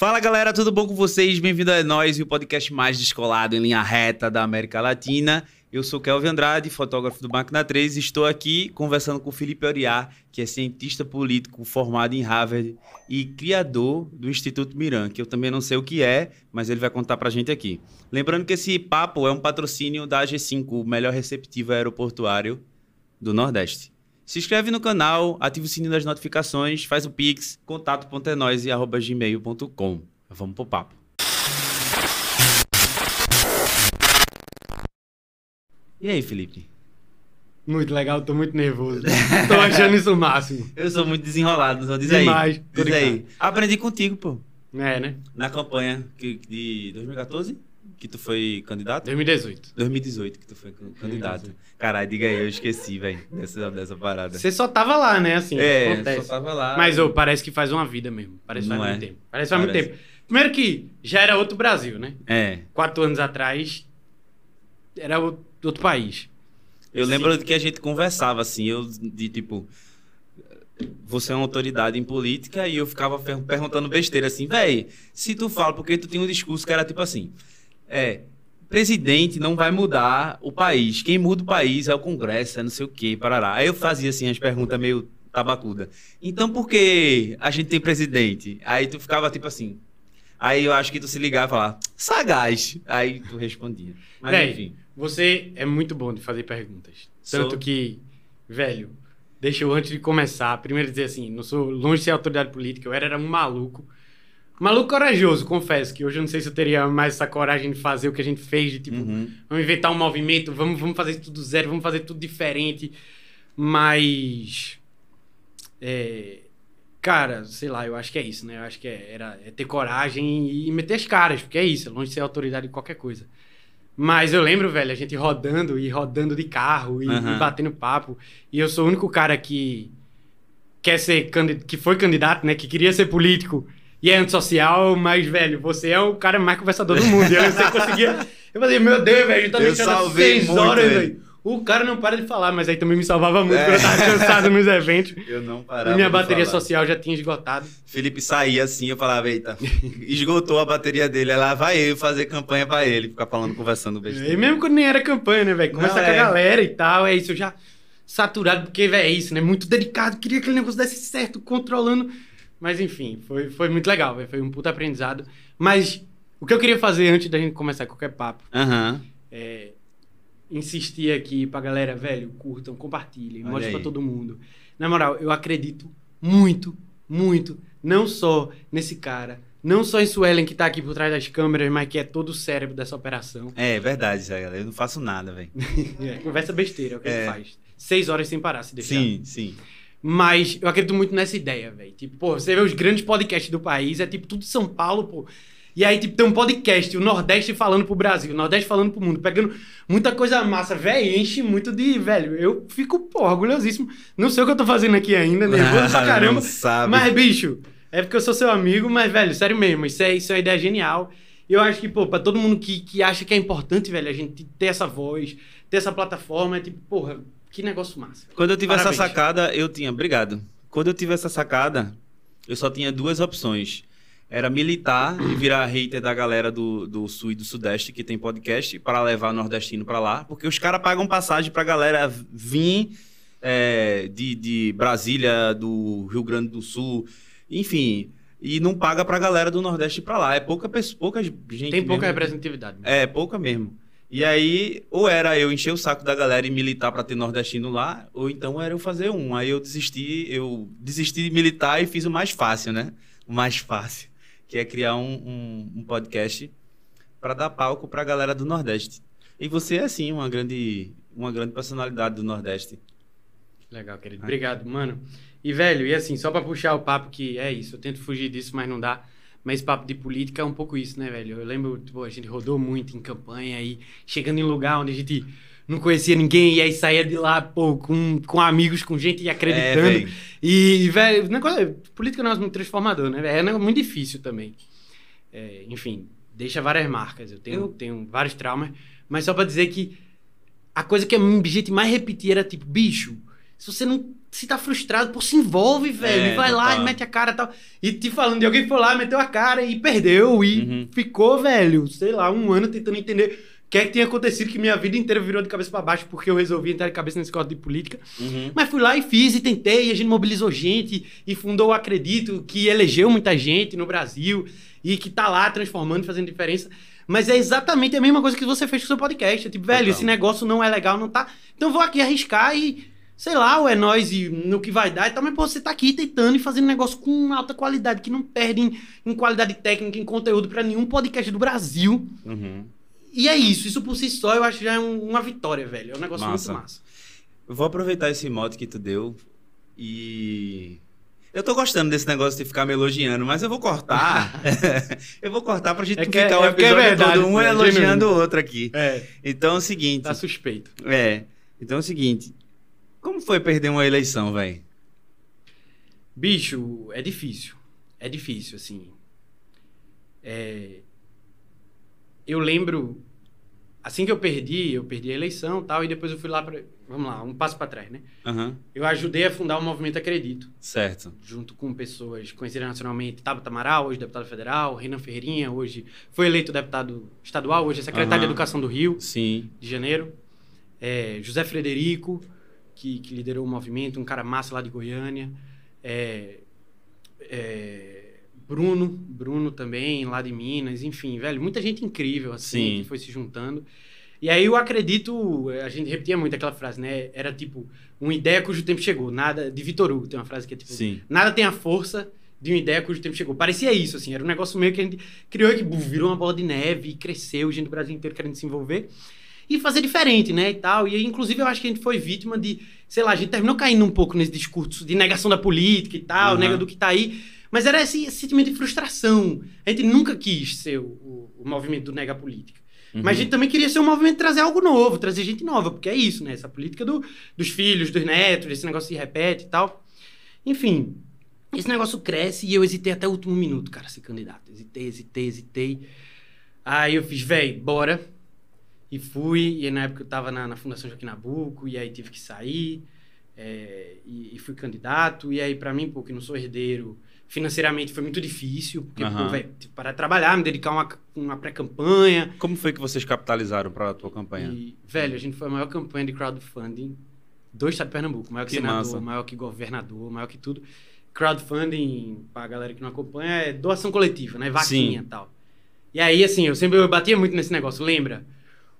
Fala galera, tudo bom com vocês? Bem-vindo a nós e o podcast mais descolado em linha reta da América Latina. Eu sou Kelvin Andrade, fotógrafo do Máquina 3 e estou aqui conversando com Felipe Oriá, que é cientista político formado em Harvard e criador do Instituto Miran, que eu também não sei o que é, mas ele vai contar pra gente aqui. Lembrando que esse papo é um patrocínio da AG5, o melhor receptivo aeroportuário do Nordeste. Se inscreve no canal, ativa o sininho das notificações, faz o pix, contato.enose.gmail.com. Vamos pro papo. E aí, Felipe? Muito legal, tô muito nervoso. tô achando isso o máximo. Eu sou muito desenrolado, só diz Demais, aí. Diz aí. Aprendi contigo, pô. É, né? Na campanha de 2014, que tu foi candidato? 2018. 2018 que tu foi can- candidato. Caralho, diga aí, eu esqueci, velho, dessa, dessa parada. Você só tava lá, né? Assim, é, acontece. só tava lá. Mas ô, parece que faz uma vida mesmo. Parece que faz Não muito é? tempo. Parece que faz muito tempo. Primeiro que já era outro Brasil, né? É. Quatro anos atrás era outro país. Eu Sim. lembro que a gente conversava assim, eu de tipo. Você é uma autoridade em política e eu ficava per- perguntando besteira assim, véi, se tu fala, porque tu tinha um discurso que era tipo assim: é, presidente não vai mudar o país, quem muda o país é o Congresso, é não sei o quê, parará. Aí eu fazia assim as perguntas meio tabacuda. Então por que a gente tem presidente? Aí tu ficava tipo assim. Aí eu acho que tu se ligava e falava, sagaz. Aí tu respondia. Mas Véi, enfim. Você é muito bom de fazer perguntas. Sou. Tanto que, velho, deixa eu antes de começar, primeiro dizer assim, não sou longe de ser autoridade política, eu era, era um maluco. Maluco corajoso, confesso, que hoje eu não sei se eu teria mais essa coragem de fazer o que a gente fez, de tipo, Uhum. vamos inventar um movimento, vamos, vamos fazer tudo do zero, vamos fazer tudo diferente. Mas. É, cara, sei lá, eu acho que é isso, né? Eu acho que é, era, é ter coragem e, meter as caras, porque é isso, é longe de ser autoridade em qualquer coisa. Mas eu lembro, velho, a gente rodando e rodando de carro e, Aham. e batendo papo. E eu sou o único cara que quer ser que foi candidato, né? Que queria ser político e é antissocial, mas, velho, você é o cara mais conversador do mundo. E eu você conseguia. Eu falei, meu Deus, velho, a gente tá deixando salvei seis muito horas, velho. O cara não para de falar, mas aí também me salvava muito, É. porque eu tava cansado nos eventos. Eu não E parava. minha de bateria falar. social já tinha esgotado. Felipe saía assim, eu falava, eita, esgotou a bateria dele. Aí lá vai eu fazer campanha pra ele, ficar falando, conversando besteira. E mesmo quando nem era campanha, né, velho? Começa Não, com a é. galera e tal, é isso, eu já saturado, porque, velho, é isso, né? Muito dedicado, queria que aquele negócio desse certo, controlando. Mas enfim, foi, foi muito legal, velho. Foi um puta aprendizado. Mas o que eu queria fazer antes da gente começar qualquer papo Aham. é insistir aqui pra galera, velho, curtam, compartilhem, Olha mostrem pra todo mundo. Na moral, eu acredito muito, muito, não só nesse cara, não só em Suelen que tá aqui por trás das câmeras, mas que é todo o cérebro dessa operação. É verdade, Zé, galera. Eu não faço nada, velho. É, conversa besteira, é o que É. ele faz. Seis horas sem parar, se deixar. Sim, sim. Mas eu acredito muito nessa ideia, velho. Tipo, pô, você vê os grandes podcasts do país, é tipo tudo São Paulo, pô. E aí, tipo, tem um podcast, o Nordeste falando pro Brasil, o Nordeste falando pro mundo, pegando muita coisa massa, velho, enche muito de, velho, eu fico, pô, orgulhosíssimo. Não sei o que eu tô fazendo aqui ainda, nervoso pra caramba. Mas, bicho, é porque eu sou seu amigo, mas, velho, sério mesmo, isso é, isso é uma ideia genial. E eu acho que, pô, pra todo mundo que, que acha que é importante, velho, a gente ter essa voz, ter essa plataforma, é tipo, porra, que negócio massa. Quando eu tive Parabéns. essa sacada, eu tinha. Obrigado. Quando eu tive essa sacada, eu só tinha duas opções. Era militar e virar hater da galera do, do Sul e do Sudeste, que tem podcast, para levar nordestino pra lá. Porque os caras pagam passagem pra galera vir é, de, de Brasília, do Rio Grande do Sul, enfim. E não paga pra galera do Nordeste pra lá. É pouca, pouca gente. Tem pouca mesmo. representatividade. É, pouca mesmo. E aí, ou era eu encher o saco da galera e militar pra ter nordestino lá, ou então era eu fazer um. Aí eu desisti, eu desisti de militar e fiz o mais fácil, né? O mais fácil, que é criar um, um, um podcast pra dar palco pra galera do Nordeste. E você é sim uma grande, uma grande personalidade do Nordeste. Legal, querido. Obrigado, mano. E, velho, e assim, só pra puxar o papo que é isso, eu tento fugir disso, mas não dá. Mas esse papo de política é um pouco isso, né, velho? Eu lembro, tipo, a gente rodou muito em campanha e chegando em lugar onde a gente não conhecia ninguém e aí saía de lá, pô, com, com amigos, com gente É, acreditando. véi. e, velho, negócio, política é um negócio muito transformador, né? É um negócio muito difícil também. É, enfim, deixa várias marcas. Eu tenho, Eu- tenho vários traumas, mas só pra dizer que a coisa que a minha gente mais repetia era tipo, bicho, se você não se tá frustrado, pô, se envolve, velho. É, vai lá total. e mete a cara e tal. E te falando de alguém que foi lá, meteu a cara e perdeu. E Uhum. ficou, velho, sei lá, um ano tentando entender o que é que tinha acontecido, que minha vida inteira virou de cabeça pra baixo porque eu resolvi entrar de cabeça na escola de política. Uhum. Mas fui lá e fiz e tentei, e a gente mobilizou gente e fundou o Acredito, que elegeu muita gente no Brasil e que tá lá transformando, fazendo diferença. Mas é exatamente a mesma coisa que você fez com o seu podcast. É tipo, velho, Total. esse negócio não é legal, não tá. Então vou aqui arriscar e, sei lá, ou é nós e no que vai dar e tal, mas pô, você tá aqui tentando e fazendo negócio com alta qualidade, que não perde em, em qualidade técnica, em conteúdo pra nenhum podcast do Brasil. Uhum. E é isso, isso por si só eu acho já é um- uma vitória, velho. É um negócio Massa. muito massa. Eu vou aproveitar esse mote que tu deu e. Eu tô gostando desse negócio de ficar me elogiando, mas eu vou cortar. eu vou cortar pra gente É não que é- ficar o é é episódio verdade, todo um é elogiando o outro aqui. É, Então é o seguinte. tá suspeito. É. Então é o seguinte. Como foi perder uma eleição, velho? Bicho, é difícil. É difícil, assim. É... Eu lembro. Assim que eu perdi, eu perdi a eleição e tal, e depois eu fui lá pra. Vamos lá, um passo pra trás, né? Aham. Eu ajudei a fundar o Movimento Acredito, Certo. junto com pessoas conhecidas nacionalmente. Tabata Amaral, hoje deputado federal, Renan Ferreirinha, hoje foi eleito deputado estadual, hoje é secretário Aham. de Educação do Rio, Sim. de janeiro. É, José Frederico, que, que liderou o movimento, um cara massa lá de Goiânia. É, é, Bruno, Bruno também, lá de Minas, enfim, velho, muita gente incrível, assim, Sim. que foi se juntando. E aí eu acredito, a gente repetia muito aquela frase, né? Era tipo, uma ideia cujo tempo chegou, nada. De Vitor Hugo, tem uma frase que é tipo, Sim. nada tem a força de uma ideia cujo tempo chegou. Parecia isso, assim, era um negócio meio que a gente criou e que virou uma bola de neve e cresceu, gente do Brasil inteiro querendo se envolver e fazer diferente, né, e tal. E aí, inclusive, eu acho que a gente foi vítima de, sei lá, a gente terminou caindo um pouco nesse discurso de negação da política e tal, Uhum. nega do que tá aí. Mas era esse, esse sentimento de frustração. A gente nunca quis ser o, o, o movimento do nega política. Uhum. Mas a gente também queria ser um movimento de trazer algo novo, trazer gente nova, porque é isso, né? Essa política do, dos filhos, dos netos, esse negócio se repete e tal. Enfim, esse negócio cresce e eu hesitei até o último minuto, cara, ser candidato. Hesitei, hesitei, hesitei. Aí eu fiz, véi, bora. E fui, e na época eu tava na, na Fundação Joaquim Nabuco, e aí tive que sair, é, e, e fui candidato. E aí, pra mim, pô, que não sou herdeiro, financeiramente foi muito difícil, porque, Aham. pô, velho, tive que parar de trabalhar, me dedicar a uma, uma pré-campanha. Como foi que vocês capitalizaram pra tua campanha? E, velho, a gente foi a maior campanha de crowdfunding do estado de Pernambuco. Maior que, Que senador, massa. maior que governador, maior que tudo. Crowdfunding, pra galera que não acompanha, é doação coletiva, né? Vaquinha e tal. E aí, assim, eu sempre eu batia muito nesse negócio. Lembra?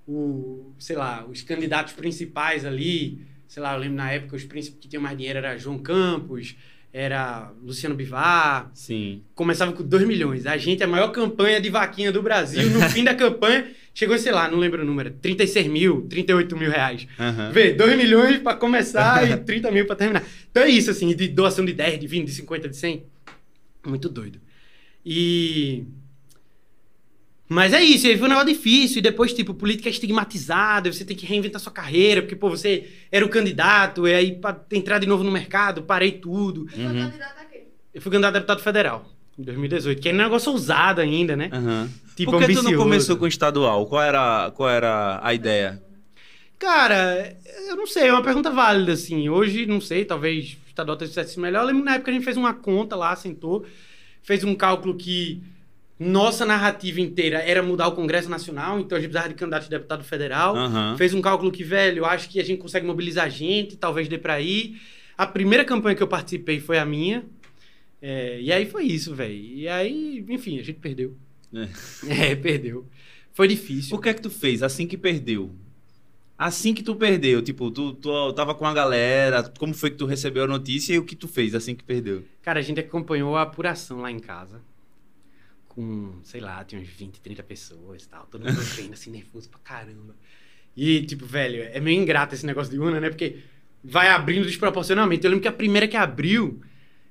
O, sei lá, os candidatos principais ali, sei lá, eu lembro na época os príncipes que tinham mais dinheiro era João Campos, era Luciano Bivar, Sim. começava com 2 milhões. A gente, a maior campanha de vaquinha do Brasil, no fim da campanha, chegou, sei lá, não lembro o número, 36 mil, 38 mil reais. Aham. Vê, 2 milhões pra começar e 30 mil pra terminar. Então é isso, assim, de doação de 10, de 20, de 50, de 100. Muito doido. E. Mas é isso, aí foi um negócio difícil, e depois, tipo, política é estigmatizada, você tem que reinventar sua carreira, porque, pô, você era o candidato, e aí pra entrar de novo no mercado, parei tudo. Tu foi Uhum. candidato a quê? Eu fui candidato a deputado federal, em 2018, que é um negócio ousado ainda, né? Aham. Tipo, Por que tu não ambicioso. começou com estadual? Qual era, qual era a ideia? Cara, eu não sei, é uma pergunta válida, assim. Hoje, não sei, talvez o estadual tenha sido melhor. Eu lembro na época a gente fez uma conta lá, sentou, fez um cálculo que nossa narrativa inteira era mudar o Congresso Nacional, então a gente precisava de candidato de deputado federal. Aham. Fez um cálculo que, velho, acho que a gente consegue mobilizar gente, talvez dê pra ir. A primeira campanha que eu participei foi a minha. É, e aí foi isso, velho. E aí, enfim, a gente perdeu. É, perdeu. Foi difícil. O que é que tu fez assim que perdeu? Assim que tu perdeu, tipo, tu, tu tava com a galera, como foi que tu recebeu a notícia e o que tu fez assim que perdeu? Cara, a gente acompanhou a apuração lá em casa. Com, sei lá, tinha uns 20, 30 pessoas e tal. Todo mundo vendo assim, nervoso pra caramba. E, tipo, velho, é meio ingrato esse negócio de urna, né? Porque vai abrindo desproporcionalmente. Eu lembro que a primeira que abriu,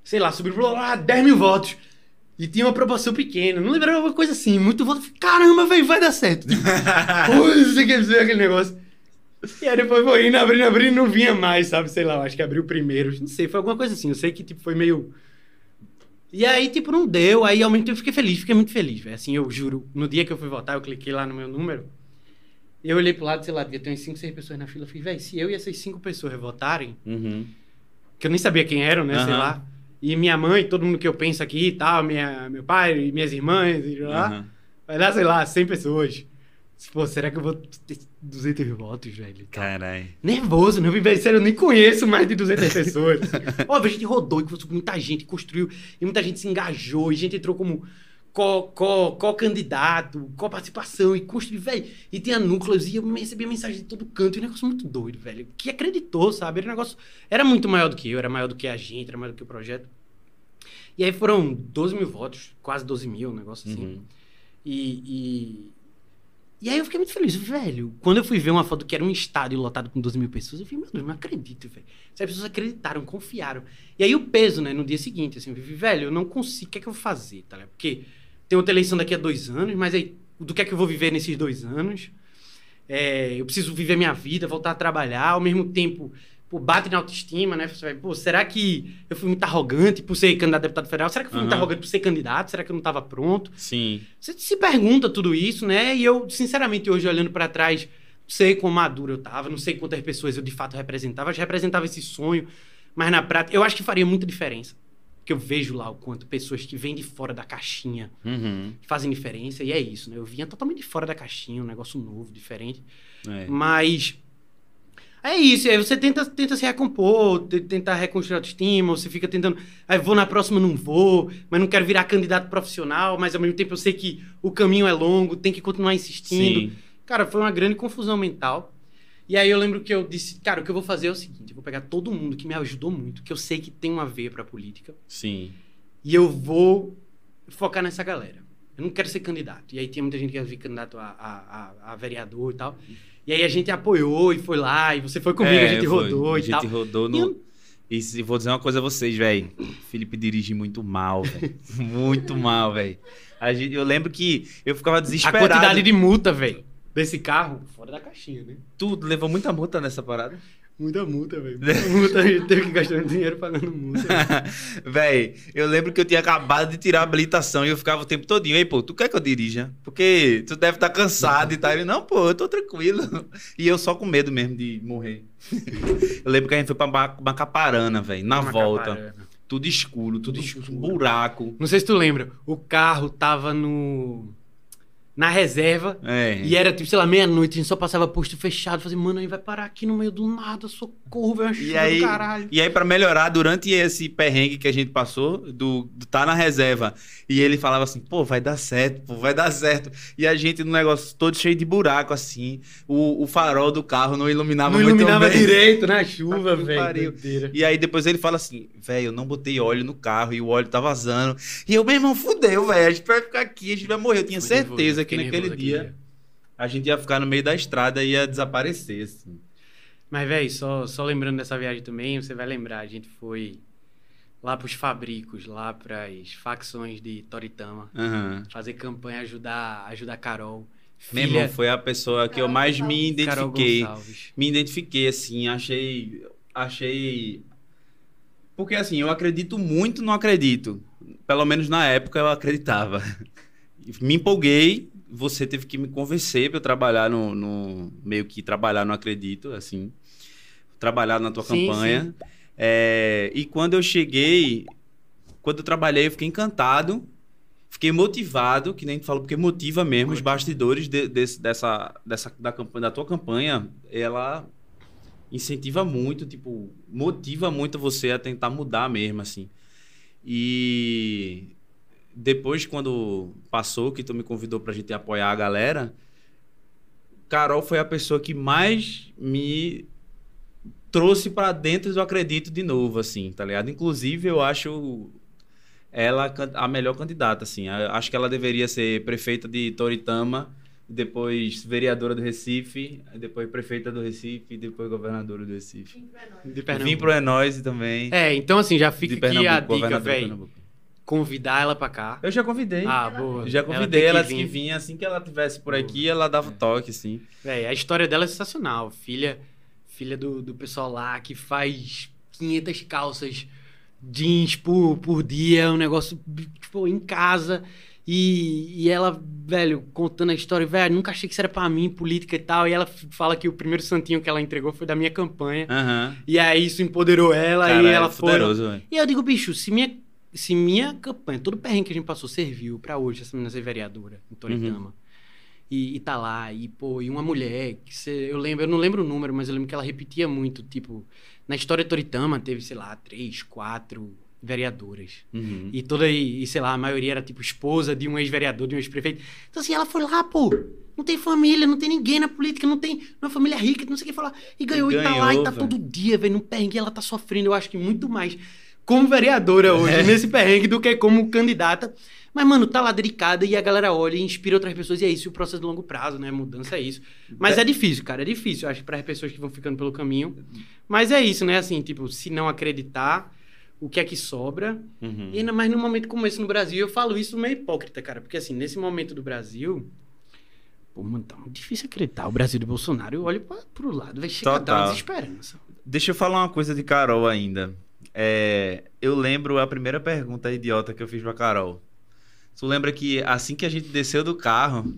sei lá, subiu ah, 10 mil votos. E tinha uma proporção pequena. Não lembro, era uma coisa assim, muito voto. Caramba, velho, vai dar certo. Coisa que aquele negócio. E aí depois foi indo, abrindo, abrindo, não vinha mais, sabe? Sei lá, acho que abriu primeiro. Não sei, foi alguma coisa assim. Eu sei que, tipo, foi meio... E aí, tipo, não deu. Aí, ao mesmo tempo, eu fiquei feliz. Fiquei muito feliz, velho. Assim, eu juro. No dia que eu fui votar, eu cliquei lá no meu número. Eu olhei pro lado, sei lá, devia ter umas 5, 6 pessoas na fila. Eu falei, velho, se eu e essas 5 pessoas votarem, Uhum. que eu nem sabia quem eram, né? Sei Aham. lá. E minha mãe, todo mundo que eu penso aqui e tal, minha, meu pai minhas irmãs, e lá. Aham. Vai dar, sei lá, 100 pessoas. Pô, será que eu vou ter 200 votos, velho? Caralho. Nervoso, né? Velho, sério, eu nem conheço mais de 200 pessoas. Óbvio, a gente rodou, e muita gente, construiu, e muita gente se engajou, e gente entrou como co- co- co-candidato, co-participação, e construiu, velho. E tinha núcleos, e eu recebia mensagem de todo canto, e um negócio muito doido, velho. Que acreditou, sabe? Era um negócio. Era muito maior do que eu, era maior do que a gente, era maior do que o projeto. E aí foram 12 mil votos, quase 12 mil, um negócio assim. Uhum. E, e, e aí eu fiquei muito feliz, velho. Quando eu fui ver uma foto que era um estádio lotado com 12 mil pessoas, eu falei, meu Deus, não acredito, velho. As pessoas acreditaram, confiaram. E aí o peso, né, no dia seguinte, assim, eu falei, velho, eu não consigo, o que é que eu vou fazer, tá ligado? Porque tem outra eleição daqui a dois anos, mas aí, do que é que eu vou viver nesses dois anos? É, eu preciso viver minha vida, voltar a trabalhar, ao mesmo tempo, pô, bate na autoestima, né? Você vai, pô, será que eu fui muito arrogante por ser candidato a deputado federal? Será que eu fui muito Aham. arrogante por ser candidato? Será que eu não estava pronto? Sim. Você se pergunta tudo isso, né? E eu, sinceramente, hoje olhando pra trás, não sei quão maduro eu tava, não sei quantas pessoas eu de fato representava. Eu já representava esse sonho, mas na prática, eu acho que faria muita diferença. Porque eu vejo lá o quanto pessoas que vêm de fora da caixinha Uhum. fazem diferença, e é isso, né? Eu vinha totalmente de fora da caixinha, um negócio novo, diferente. É. Mas. É isso, aí você tenta, tenta se recompor, te- tentar reconstruir a autoestima, você fica tentando. Aí vou na próxima, não vou, mas não quero virar candidato profissional, mas ao mesmo tempo eu sei que o caminho é longo, tem que continuar insistindo. Sim. Cara, foi uma grande confusão mental. E aí eu lembro que eu disse, cara, o que eu vou fazer é o seguinte: eu vou pegar todo mundo que me ajudou muito, que eu sei que tem uma veia pra política, Sim. e eu vou focar nessa galera. Eu não quero ser candidato. E aí tinha muita gente que ia vir candidato a, a, a, a vereador e tal. E aí a gente apoiou e foi lá, e você foi comigo, É, a gente rodou A e tal. gente rodou E no. eu- E se- vou dizer uma coisa a vocês, velho. Felipe dirige muito mal, velho. muito mal, velho. A Eu lembro que eu ficava A desesperado. quantidade de multa, velho, desse carro, fora da caixinha, né? Tu levou muita multa nessa parada? Muita multa, velho. Muita multa, a gente teve que gastar dinheiro pagando multa. Véi, eu lembro que eu tinha acabado de tirar a habilitação e eu ficava o tempo todinho. Ei, pô, tu quer que eu dirija? Porque tu deve estar cansado e tal. Ele, não, pô, eu tô tranquilo. E eu só com medo mesmo de morrer. eu lembro que a gente foi pra Ma- Macaparana, velho, na Uma volta. Tudo escuro, tudo, Tudo escuro, escuro. buraco. Não sei se tu lembra, o carro tava no. Na reserva. É. E era tipo, sei lá, meia-noite, a gente só passava posto fechado. Fazia, mano, aí vai parar aqui no meio do nada, socorro, vai uma E chuva aí, do caralho. e aí, pra melhorar, durante esse perrengue que a gente passou, do, do tá na reserva, e ele falava assim, pô, vai dar certo, pô, vai dar certo. E a gente no negócio todo cheio de buraco, assim, o, o farol do carro não iluminava Não muito iluminava bem. direito, né? Chuva, velho. E aí depois ele fala assim, velho, eu não botei óleo no carro e o óleo tá vazando. E eu, meu irmão, fudeu, velho, a gente vai ficar aqui, a gente vai morrer. Eu tinha certeza que naquele nervoso dia a gente ia ficar no meio da estrada e ia desaparecer, assim. Mas, velho, só, só lembrando dessa viagem também, você vai lembrar, a gente foi lá pros fabricos, lá pras facções de Toritama, Aham. fazer campanha, ajudar, ajudar a Carol. Meu irmão, foi a pessoa que eu Carol mais me Gonçalves. Carol identifiquei. Me identifiquei, assim, achei. Achei. Porque assim, eu acredito muito no acredito. Pelo menos na época eu acreditava. Me empolguei, você teve que me convencer para eu trabalhar no, no- Meio que trabalhar no acredito, assim. Trabalhar na tua Sim, campanha. É, e quando eu cheguei, quando eu trabalhei, eu fiquei encantado. Fiquei motivado, que nem tu falou, porque motiva mesmo os bastidores de- desse- dessa, dessa, da, campanha, da tua campanha, ela incentiva muito, tipo, motiva muito você a tentar mudar mesmo, assim. E depois, quando passou, que tu me convidou pra gente apoiar a galera, Carol foi a pessoa que mais me trouxe pra dentro do acredito de novo, assim, tá ligado? Inclusive, eu acho ela a melhor candidata, assim. Eu Acho que ela deveria ser prefeita de Toritama, depois vereadora do Recife, depois prefeita do Recife depois governadora do Recife. Vim pro Enóis também. É, então assim, já fica aqui a dica, velho. Convidar ela pra cá. Eu já convidei. Ah, boa. já convidei, tem ela, que vinha assim que ela tivesse por Boa. aqui, ela dava É. toque, assim. Véi, a história dela é sensacional. Filha, filha do, do pessoal lá que faz 500 calças jeans por, por dia, um negócio, tipo, em casa. E, e ela, velho, contando a história, velho, nunca achei que isso era pra mim, política e tal. E ela fala que o primeiro santinho que ela entregou foi da minha campanha. Aham. E aí isso empoderou ela Cara, e é ela foi. poderoso, velho. E eu digo, bicho, se minha, se minha campanha, todo o perrengue que a gente passou serviu pra hoje, essa menina ser vereadora em Toritama. E, e tá lá, e pô, e uma mulher, que eu lembro, eu não lembro o número, mas eu lembro que ela repetia muito, tipo, na história de Toritama teve, sei lá, três, quatro vereadoras. Uhum. E toda, e, e, sei lá, a maioria era tipo esposa de um ex-vereador, de um ex-prefeito. Então assim, ela foi lá, pô, não tem família, não tem ninguém na política, não tem uma família rica, não sei o que falar. E ganhou, e, tá lá, ganhou, e tá velho. todo dia, velho, no perrengue, ela tá sofrendo, eu acho que muito mais como vereadora hoje, É. nesse perrengue, do que como candidata. Mas, mano, tá lá dedicada e a galera olha e inspira outras pessoas. E é isso, o processo de longo prazo, né? Mudança é isso. Mas é difícil, cara, é difícil, eu acho, para as pessoas que vão ficando pelo caminho. Mas é isso, né? Assim, tipo, se não acreditar, o que é que sobra? Uhum. E ainda mais num momento como esse no Brasil, eu falo isso meio hipócrita, cara. Porque assim, nesse momento do Brasil. Pô, mano, tá muito difícil acreditar. O Brasil de Bolsonaro, eu olho pra, pro lado, vai chegar a dar uma desesperança. Deixa eu falar uma coisa de Carol ainda. É, eu lembro a primeira pergunta idiota que eu fiz pra Carol. Tu lembra que assim que a gente desceu do carro,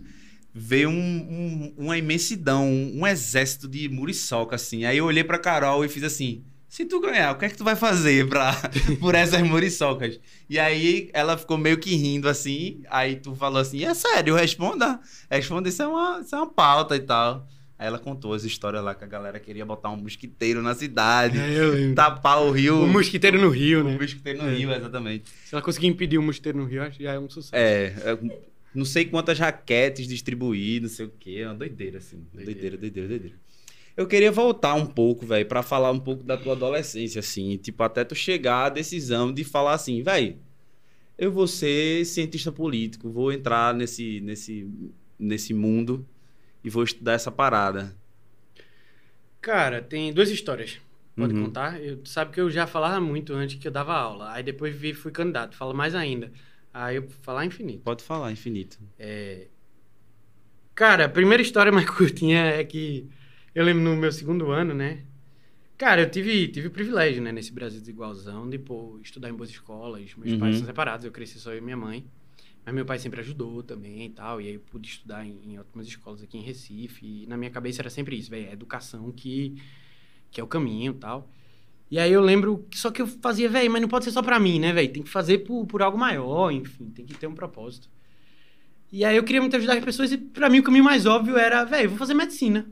veio um- um- uma imensidão, um, um exército de muriçoca, assim. Aí eu olhei pra Carol e fiz assim: se tu ganhar, o que é que tu vai fazer pra, por essas muriçocas? E aí ela ficou meio que rindo assim. Aí tu falou assim: é sério, responda. Responda, isso é uma, isso é uma pauta e tal. Aí ela contou as histórias lá que a galera queria botar um mosquiteiro na cidade, eu lembro. tapar o rio. O mosquiteiro no Rio, O né? mosquiteiro no É. rio, exatamente. Se ela conseguir impedir o mosquiteiro no Rio, acho que já é um sucesso. É, é, não sei quantas raquetes distribuir, não sei o quê. É uma doideira, assim. Doideira. Doideira, doideira, doideira. Eu queria voltar um pouco, velho, pra falar um pouco da tua adolescência, assim. Tipo, até tu chegar à decisão de falar assim, velho, eu vou ser cientista político, vou entrar nesse, nesse, nesse mundo e vou estudar essa parada. Cara, tem duas histórias. Pode Uhum. contar? Eu, sabe que eu já falava muito antes que eu dava aula. Aí depois vi, fui candidato, falo mais ainda. Aí eu falar infinito. Pode falar, infinito. Cara, a primeira história mais curtinha é que eu lembro no meu segundo ano, né? Cara, eu tive, tive o privilégio, né, nesse Brasil desigualzão, de pô, estudar em boas escolas. Meus Uhum. pais são separados, eu cresci só eu e minha mãe. Mas meu pai sempre ajudou também e tal. E aí eu pude estudar em, em ótimas escolas aqui em Recife. E na minha cabeça era sempre isso, velho. É educação que, que é o caminho e tal. E aí eu lembro que só que eu fazia, velho, mas não pode ser só pra mim, né, velho? Tem que fazer por, por algo maior, enfim, tem que ter um propósito. E aí eu queria muito ajudar as pessoas e pra mim o caminho mais óbvio era, velho, vou fazer medicina.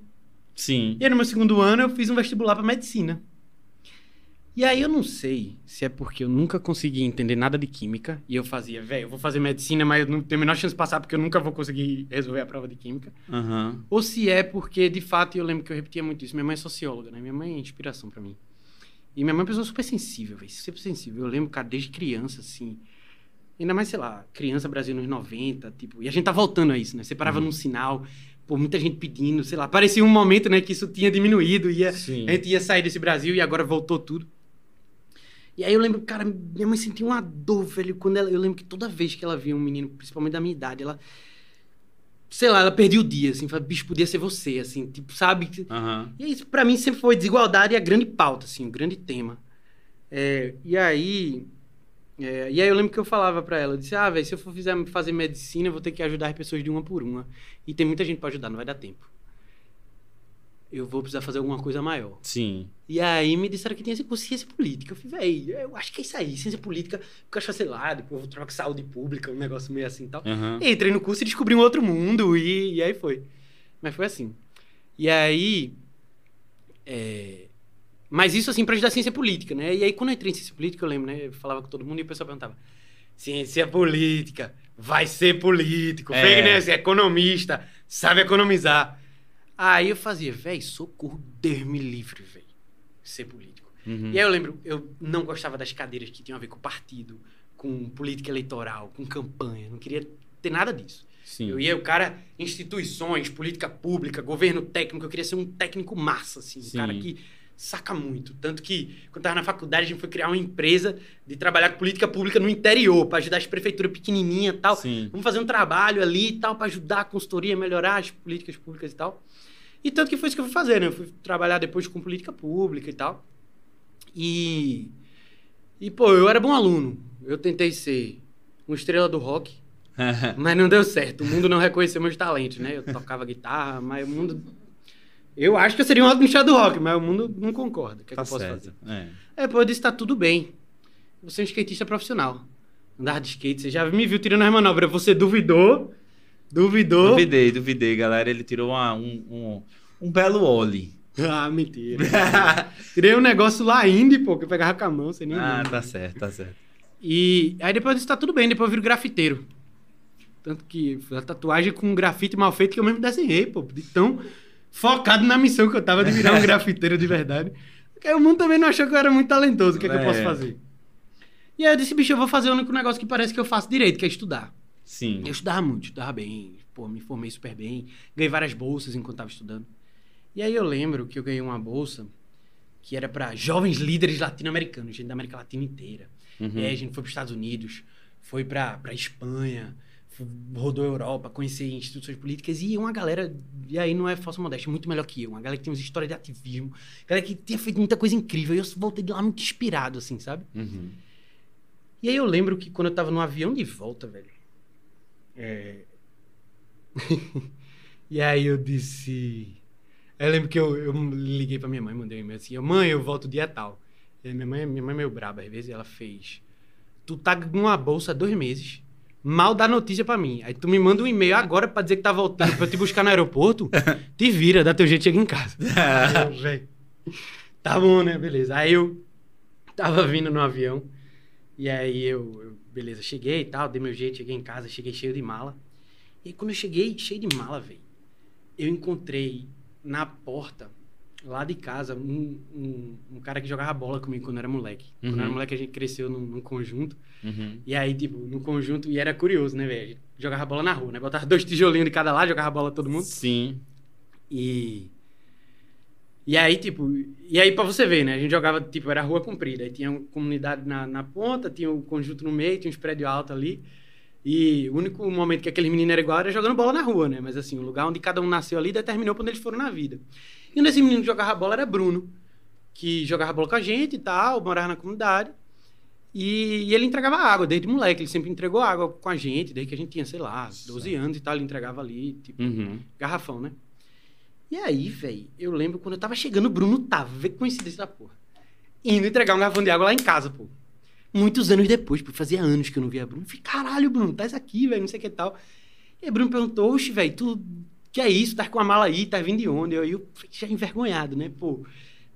Sim. E aí no meu segundo ano eu fiz um vestibular pra medicina. E aí eu não sei se é porque eu nunca consegui entender nada de química e eu fazia, velho, eu vou fazer medicina, mas eu não tenho a menor chance de passar porque eu nunca vou conseguir resolver a prova de química. Aham. Ou se é porque, de fato, eu lembro que eu repetia muito isso. Minha mãe é socióloga, né? Minha mãe é inspiração pra mim. E minha mãe é uma pessoa super sensível, velho. Super sensível. Eu lembro, cara, desde criança, assim. Ainda mais, sei lá, criança Brasil nos 90, tipo. E a gente tá voltando a isso, né? Você parava num sinal, pô, muita gente pedindo, sei lá. Parecia um momento, né, que isso tinha diminuído. Ia, Sim. a gente ia sair desse Brasil e agora voltou tudo. E aí eu lembro, cara, minha mãe sentia uma dor, velho, quando ela. Eu lembro que toda vez que ela via um menino, principalmente da minha idade, ela. Sei lá, ela perdia o dia, assim, falava, bicho, podia ser você, assim, tipo, sabe? Aham. E isso, pra mim, sempre foi desigualdade a grande pauta, assim, o grande tema. É, e aí. é, e aí eu lembro que eu falava pra ela, eu disse, ah, velho, se eu for fizer, fazer medicina, eu vou ter que ajudar as pessoas de uma por uma. E tem muita gente pra ajudar, não vai dar tempo. Eu vou precisar fazer alguma coisa maior. Sim. E aí me disseram que tinha esse curso de ciência política. Eu falei, velho, eu acho que é isso aí, ciência política, porque eu acho, sei lá, depois eu vou trabalhar com saúde pública, um negócio meio assim e tal. Aham. E entrei no curso e descobri um outro mundo, e, e aí foi. Mas foi assim. E aí. é, Mas isso, assim, pra ajudar a ciência política, né? E aí, quando eu entrei em ciência política, eu lembro, né? Eu falava com todo mundo e o pessoal perguntava: ciência política, vai ser político, É. fake, né? Você é economista, sabe economizar. Aí eu fazia, véi, socorro, Deus me livre, véi, ser político. Uhum. E aí eu lembro, eu não gostava das cadeiras que tinham a ver com partido, com política eleitoral, com campanha. Não queria ter nada disso. Sim. Eu ia, o cara, instituições, política pública, governo técnico, eu queria ser um técnico massa, assim, um Sim. cara que saca muito. Tanto que, quando tava na faculdade, a gente foi criar uma empresa de trabalhar com política pública no interior, para ajudar as prefeituras pequenininhas e tal. Sim. Vamos fazer um trabalho ali e tal, para ajudar a consultoria, melhorar as políticas públicas e tal. E tanto que foi isso que eu fui fazer, né? Eu fui trabalhar depois com política pública e tal. E. E, pô, eu era bom aluno. Eu tentei ser uma estrela do rock. mas não deu certo. O mundo não reconheceu meus talentos, né? Eu tocava guitarra, mas o mundo. Eu acho que eu seria um ótimo do rock, mas o mundo não concorda. O que, é tá que eu posso certo. fazer? É. É, depois disso tá tudo bem. Você é um skatista profissional. Andar de skate, você já me viu tirando as manobras. Você duvidou, duvidou. Duvidei, duvidei, galera. Ele tirou uma- um, um, um belo ollie. Ah, mentira. Tirei um negócio lá indie, pô, que eu pegava com a mão, você nem ah, lembra. tá certo, tá certo. E aí depois disso tá tudo bem, depois eu viro grafiteiro. Tanto que a tatuagem com um grafite mal feito que eu mesmo desenhei, pô. De tão focado na missão que eu tava de virar um grafiteiro de verdade. Porque aí o mundo também não achou que eu era muito talentoso. O que é que eu É. posso fazer? E aí eu disse, bicho, eu vou fazer o único negócio que parece que eu faço direito, que é estudar. Sim. Eu estudava muito, estudava bem, pô, me formei super bem, ganhei várias bolsas enquanto estava estudando. E aí eu lembro que eu ganhei uma bolsa que era para jovens líderes latino-americanos, gente da América Latina inteira. Uhum. E aí a gente foi para os Estados Unidos, foi para Espanha, rodou a Europa, conhecer instituições políticas e uma galera, e aí não é falsa modéstia, muito melhor que eu, uma galera que tem umas histórias de ativismo, galera que tinha feito muita coisa incrível, e eu voltei de lá muito inspirado, assim, sabe? Uhum. E aí eu lembro que quando eu tava no avião de volta, velho. É... e aí eu disse. Eu lembro que eu, eu liguei pra minha mãe, mandei um e-mail assim, mãe, eu volto dia tal. E minha mãe, minha mãe é meio braba, às vezes ela fez. Tu tá com uma bolsa há dois meses. Mal dá notícia pra mim. Aí tu me manda um e-mail agora pra dizer que tá voltando pra eu te buscar no aeroporto. Te vira, dá teu jeito chega em casa. Aí eu, "Véi, Tá bom, né? Beleza. Aí eu tava vindo no avião. E aí eu, eu- beleza, cheguei e tal, dei meu jeito, cheguei em casa, cheguei cheio de mala. E aí, quando eu cheguei cheio de mala, velho, eu encontrei na porta, lá de casa, um, um, um cara que jogava bola comigo quando eu era moleque. Quando eu era Uhum. moleque, a gente cresceu num, num conjunto. Uhum. E aí, tipo, no conjunto, e era curioso, né, velho? Jogava bola na rua, né? Botava dois tijolinhos de cada lado, jogava bola todo mundo. Sim. E. E aí, tipo, e aí pra você ver, né? A gente jogava, tipo, era rua comprida. Aí tinha uma comunidade na, na ponta, tinha o conjunto no meio, tinha uns prédios altos ali. E o único momento que aqueles meninos eram igual era jogando bola na rua, né? Mas assim, o lugar onde cada um nasceu ali determinou onde eles foram na vida. E um desses meninos que jogava bola era Bruno, que jogava bola com a gente e tal, morava na comunidade. E, e ele entregava água desde moleque, ele sempre entregou água com a gente, desde que a gente tinha, sei lá, 12 anos e tal, ele entregava ali, tipo, Uhum. garrafão, né? E aí, velho, eu lembro quando eu tava chegando, o Bruno tava, vê que coincidência da porra. Indo entregar um garrafão de água lá em casa, pô. Muitos anos depois, pô, fazia anos que eu não via Bruno. Eu falei, caralho, Bruno, tá aqui, velho, não sei o que tal. E aí, Bruno perguntou, oxe, velho, tu, que é isso? Tá com a mala aí, tá vindo de onde? Eu, eu já envergonhado, né, pô.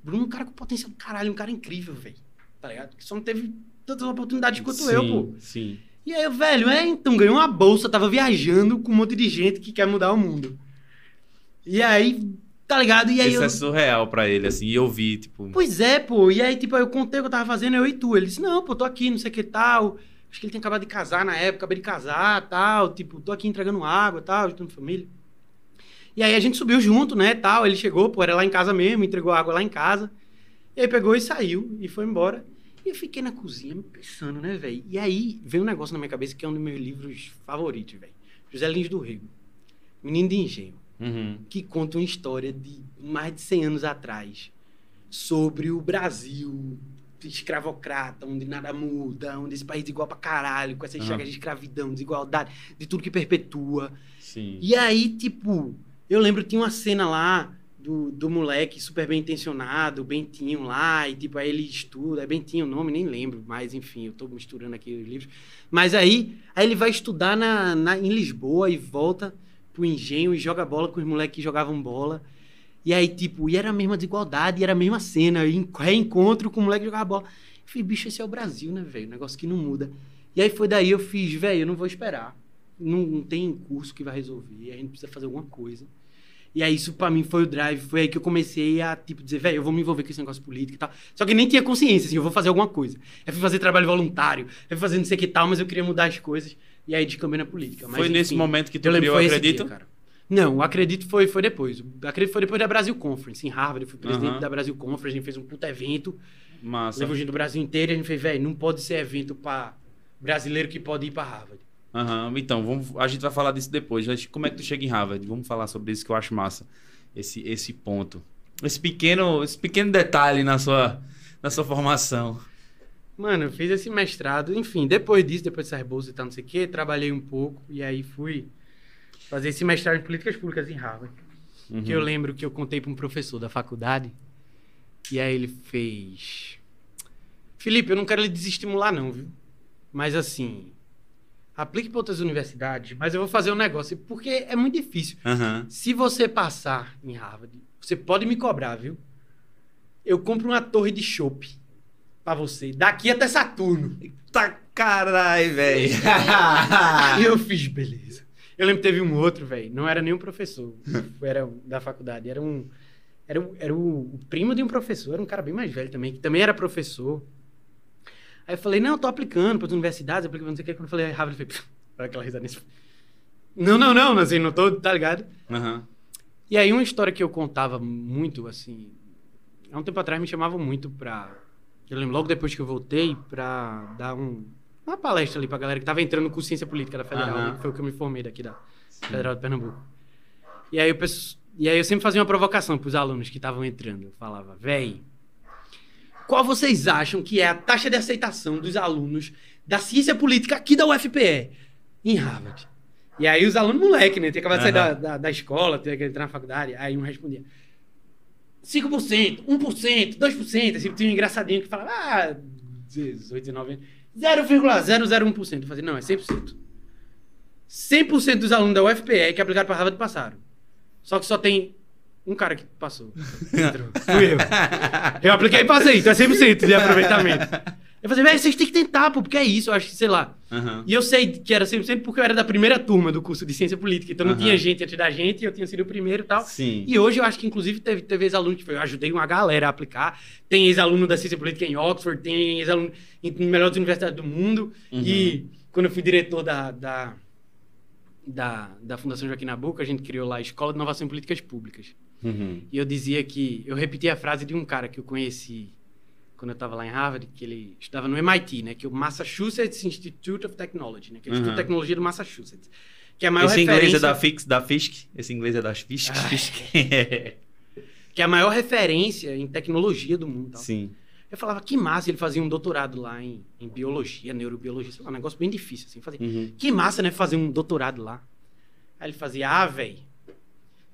Bruno é um cara com potencial do caralho, um cara incrível, velho, tá ligado? Que só não teve tantas oportunidades quanto eu, Sim, pô. Sim. E aí, eu, velho, é, então, ganhei uma bolsa, tava viajando com um monte de gente que quer mudar o mundo. E aí, tá ligado? E aí Isso eu. é surreal pra ele, assim. E eu vi, tipo. Pois é, pô. E aí, tipo, eu contei o que eu tava fazendo, eu e tu. Ele disse, não, pô, tô aqui, não sei o que tal. Acho que ele tinha acabado de casar na época, acabei de casar, tal. Tipo, tô aqui entregando água, tal, ajudando família. E aí a gente subiu junto, né, tal. Ele chegou, pô, era lá em casa mesmo, entregou água lá em casa. E aí pegou e saiu e foi embora. E eu fiquei na cozinha me pensando, né, velho? E aí veio um negócio na minha cabeça que é um dos meus livros favoritos, velho. José Lins do Rego. Menino de Engenho Uhum. que conta uma história de mais de 100 anos atrás sobre o Brasil escravocrata, onde nada muda, onde esse país é igual pra caralho, com essa Aham. chagas de escravidão, desigualdade, de tudo que perpetua. Sim. E aí, tipo, eu lembro, tinha uma cena lá do, do moleque super bem intencionado, o Bentinho lá, e tipo, aí ele estuda, é Bentinho o nome, nem lembro, mas enfim, eu tô misturando aqui os livros. Mas aí, aí ele vai estudar na, na, em Lisboa e volta pro engenho e joga bola com os moleques que jogavam bola. E aí, tipo, e era a mesma desigualdade, e era a mesma cena, e en- reencontro com o moleque que jogava bola. Eu falei, bicho, esse é o Brasil, né, velho? Negócio que não muda. E aí foi daí eu fiz, velho, eu não vou esperar. Não, não tem curso que vai resolver, a gente precisa fazer alguma coisa. E aí isso pra mim foi o drive, foi aí que eu comecei a, tipo, dizer, velho, eu vou me envolver com esse negócio político e tal. Só que nem tinha consciência, assim, eu vou fazer alguma coisa. Eu fui fazer trabalho voluntário, eu fui fazer não sei que tal, mas eu queria mudar as coisas. E aí descambei na política. Mas, Foi nesse enfim, momento que tu criou, acredito? dia. Não, o Acredito foi, foi depois. O Acredito foi depois da Brasil Conference, em Harvard. Eu fui presidente Aham. da Brasil Conference, a gente fez um puta evento. Massa. Levou gente do Brasil inteiro e a gente fez, velho, não pode ser evento pra brasileiro que pode ir pra Harvard. Aham, Então, vamos, a gente vai falar disso depois. Mas como é que tu chega em Harvard? Vamos falar sobre isso que eu acho massa. Esse, esse ponto. Esse pequeno, esse pequeno detalhe na sua, na sua formação. Mano, eu fiz esse mestrado, enfim, depois disso, depois dessas bolsas e tal, não sei o quê, trabalhei um pouco e aí fui fazer esse mestrado em políticas públicas em Harvard. Uhum. Que eu lembro que eu contei para um professor da faculdade e aí ele fez... Felipe, eu não quero lhe desestimular não, viu? Mas assim, aplique para outras universidades, mas eu vou fazer um negócio, porque é muito difícil. Aham. Se você passar em Harvard, você pode me cobrar, viu? Eu compro uma torre de chopp pra você, daqui até Saturno. Tá caralho, velho. E eu fiz, beleza. Eu lembro que teve um outro, velho, não era nenhum professor, era da faculdade, era um era, o- era o, o primo de um professor, era um cara bem mais velho também, que também era professor. Aí eu falei, não, eu tô aplicando para as universidades, aplicando não sei o que. Quando eu falei Harvard, eu falei, olha aquela risada nisso. Não, não, não, assim, não tô, tá ligado? Aham. E aí uma história que eu contava muito, assim, há um tempo atrás me chamavam muito pra, eu lembro logo depois que eu voltei, pra dar um, uma palestra ali pra galera que tava entrando com ciência política da Federal, né, que foi o que eu me formei daqui da Federal de Pernambuco. E aí, eu, e aí eu sempre fazia uma provocação pros alunos que estavam entrando. Eu falava, véi, qual vocês acham que é a taxa de aceitação dos alunos da ciência política aqui da UFPE, em Harvard? E aí os alunos moleque, né? Tinha acabado de sair da, da, da escola, tinha que entrar na faculdade. Aí um respondia, 5%, 1%, 2%. Assim, tinha um engraçadinho que falava, ah, 18, 19, 0,001%. Eu fazia, não, é 100%. 100% dos alunos da UFPE que aplicaram para Harvard passaram. Só que só tem um cara que passou. Entrou. Fui eu. Eu apliquei e passei, então é 100% de aproveitamento. Eu falei, velho, vocês têm que tentar, pô, porque é isso, eu acho que, sei lá. Aham. E eu sei que era 100% porque eu era da primeira turma do curso de ciência política, então não tinha gente antes da gente, eu tinha sido o primeiro e tal. Sim. E hoje eu acho que, inclusive, teve, teve ex-aluno que foi, eu ajudei uma galera a aplicar. Tem ex-aluno da ciência política em Oxford, tem ex-aluno em melhores universidades do mundo. Uhum. E quando eu fui diretor da, da, da, da Fundação Joaquim Nabuco, a gente criou lá a Escola de Inovação em Políticas Públicas. Uhum. E eu dizia que. Eu repetia a frase de um cara que eu conheci quando eu estava lá em Harvard, que ele estudava no MIT, né? Que é o Massachusetts Institute of Technology, né? Que é o Instituto Uhum. de Tecnologia do Massachusetts. Que é a maior Esse inglês referência. é da Fix, da Fisk? Esse inglês é das Fisk? Ah. Fisk. Que é a maior referência em tecnologia do mundo. Tal. Sim. Eu falava, que massa, ele fazia um doutorado lá em, em biologia, neurobiologia, sei lá, um negócio bem difícil, assim. Fazia, Uhum. que massa, né, fazer um doutorado lá. Aí ele fazia, ah, velho,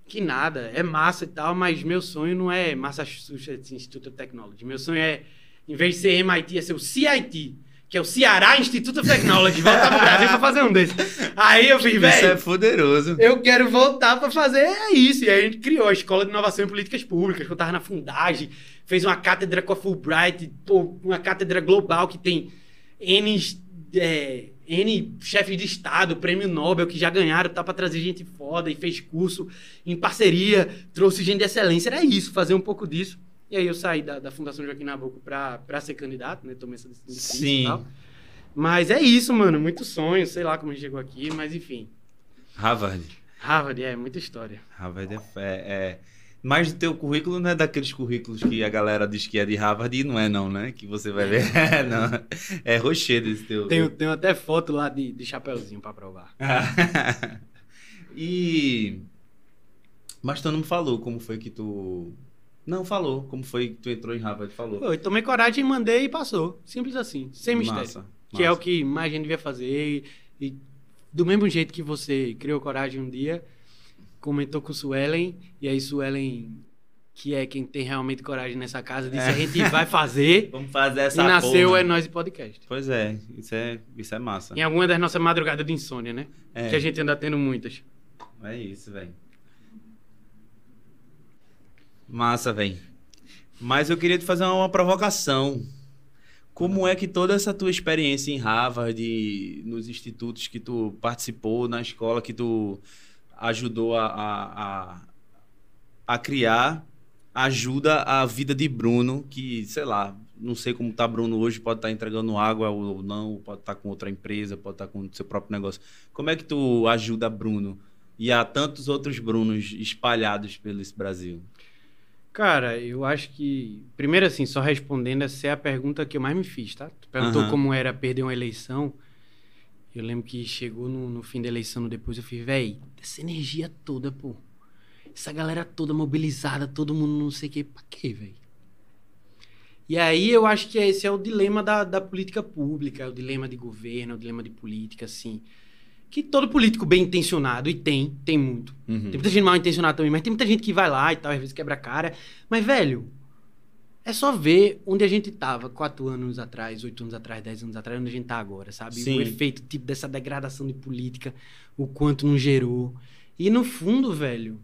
que nada, é massa e tal, mas meu sonho não é Massachusetts Institute of Technology. Meu sonho é, em vez de ser MIT, é ser o CIT, que é o Ceará Institute of Technology. Voltar pro Brasil pra fazer um desses. Aí eu fiz, Isso é velho, poderoso. eu quero voltar pra fazer é isso. E aí a gente criou a Escola de Inovação em Políticas Públicas, que eu tava na fundagem, fez uma cátedra com a Fulbright, uma cátedra global que tem N, é, N chefes de Estado, prêmio Nobel, que já ganharam, tá pra trazer gente foda e fez curso em parceria, trouxe gente de excelência. Era isso, fazer um pouco disso. E aí eu saí da, da Fundação Joaquim Nabuco pra, pra ser candidato, né? Tomei essa decisão Sim. e tal. Mas é isso, mano. Muito sonho, sei lá como a gente chegou aqui, mas enfim. Harvard. Harvard, é, muita história. Harvard é, é, é- Mais do teu currículo não é daqueles currículos que a galera diz que é de Harvard e não é não, né? Que você vai ver. não. É rochedo esse teu. Tenho, tenho até foto lá de, de chapeuzinho pra provar. e... Mas tu não me falou como foi que tu... Não falou como foi que tu entrou em Harvard, falou. Eu tomei coragem, mandei e passou. Simples assim, sem mistério. Massa, Que é o massa. que mais gente devia fazer. E, e do mesmo jeito que você criou coragem um dia, comentou com Suelen, e aí Suelen, que é quem tem realmente coragem nessa casa, disse: É. a gente vai fazer. Vamos fazer e essa nasceu porra. É Nós Podcast. Pois é, isso é, isso é massa. Em alguma das nossas madrugadas de insônia, né? É. Que a gente anda tendo muitas. É isso, velho. Massa, velho. Mas eu queria te fazer uma provocação. Como é que toda essa tua experiência em Harvard, e nos institutos que tu participou, na escola que tu ajudou a, a, a, a criar, ajuda a vida de Bruno, que, sei lá, não sei como tá Bruno hoje, pode estar entregando água ou não, pode estar com outra empresa, pode estar com o seu próprio negócio. Como é que tu ajuda Bruno e a tantos outros Brunos espalhados pelo esse Brasil? Cara, eu acho que. Primeiro, assim, só respondendo, essa é a pergunta que eu mais me fiz, tá? Tu perguntou Aham. como era perder uma eleição. Eu lembro que chegou no, no fim da eleição, depois eu fiz, véi, essa energia toda, pô. Essa galera toda mobilizada, todo mundo não sei o quê. Pra quê, véi? E aí eu acho que esse é o dilema da, da política pública, é o dilema de governo, é o dilema de política, assim. Que todo político bem intencionado, e tem, tem muito. Uhum. Tem muita gente mal intencionada também, mas tem muita gente que vai lá e tal, às vezes quebra a cara. Mas, velho, é só ver onde a gente tava quatro anos atrás, oito anos atrás, dez anos atrás, onde a gente tá agora, sabe? Sim. O efeito, tipo, dessa degradação de política, o quanto não gerou. E no fundo, velho,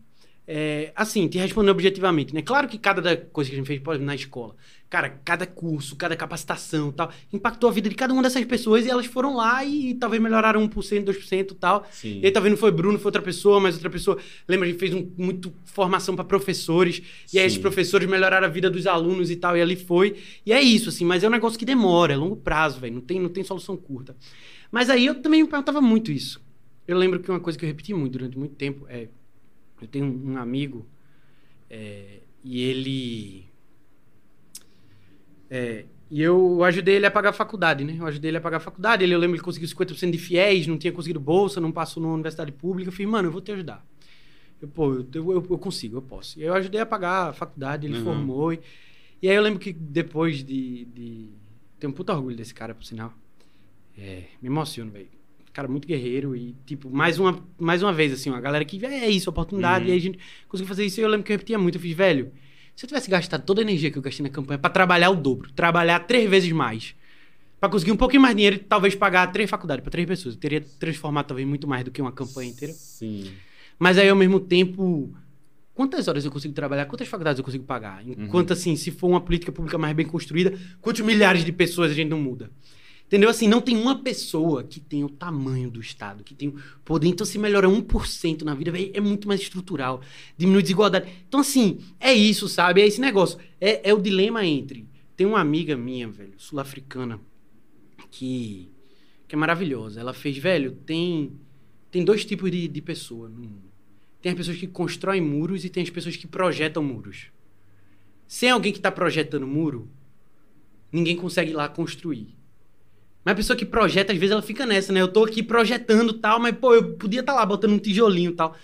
é, assim, te respondendo objetivamente, né? Claro que cada da- coisa que a gente fez, exemplo, na escola, cara, cada curso, cada capacitação tal, impactou a vida de cada uma dessas pessoas e elas foram lá e, talvez melhoraram 1%, 2% e tal. Sim. E aí, talvez não foi Bruno, foi outra pessoa, mas outra pessoa. Lembra, a gente fez um, muito formação para professores. E aí, esses professores melhoraram a vida dos alunos e tal. E ali foi. E é isso, assim. Mas é um negócio que demora, é longo prazo, velho. Não tem, não tem solução curta. Mas aí eu também me perguntava muito isso. Eu lembro que uma coisa que eu repeti muito durante muito tempo é. Eu tenho um, amigo. é, e ele. É, e eu ajudei ele a pagar a faculdade, né? Eu ajudei ele a pagar a faculdade. Ele, eu lembro que ele conseguiu 50% de fiéis, não tinha conseguido bolsa, não passou numa universidade pública. Eu falei, mano, eu vou te ajudar. Eu, pô, eu, eu, eu consigo, eu posso. E eu ajudei a pagar a faculdade, ele Uhum. formou. E, e aí eu lembro que depois de. de... Tenho um puta orgulho desse cara, por sinal. É, me emociono, velho. Cara, muito guerreiro e, tipo, mais uma, mais uma vez, assim, uma galera que é isso, oportunidade. Uhum. E aí a gente conseguiu fazer isso. E eu lembro que eu repetia muito. Eu fiz, velho, se eu tivesse gastado toda a energia que eu gastei na campanha pra trabalhar o dobro, trabalhar três vezes mais, pra conseguir um pouquinho mais de dinheiro e talvez pagar três faculdades pra três pessoas, eu teria transformado talvez muito mais do que uma campanha inteira. Sim. Mas aí, ao mesmo tempo, quantas horas eu consigo trabalhar? Quantas faculdades eu consigo pagar? Enquanto, assim, se for uma política pública mais bem construída, quantos milhares de pessoas a gente não muda? Entendeu? Assim, não tem uma pessoa que tenha o tamanho do Estado, que tem o poder. Então, se melhora 1% na vida, é muito mais estrutural. Diminui desigualdade. Então, assim, é isso, sabe? É esse negócio. É, é o dilema entre... Tem uma amiga minha, velho, sul-africana, que, que é maravilhosa. Ela fez, velho, tem, tem dois tipos de, de pessoa no mundo. Tem as pessoas que constroem muros e tem as pessoas que projetam muros. Sem alguém que está projetando muro, ninguém consegue ir lá construir. Mas a pessoa que projeta, às vezes, ela fica nessa, né? Eu tô aqui projetando tal, mas, pô, eu podia estar lá botando um tijolinho e tal.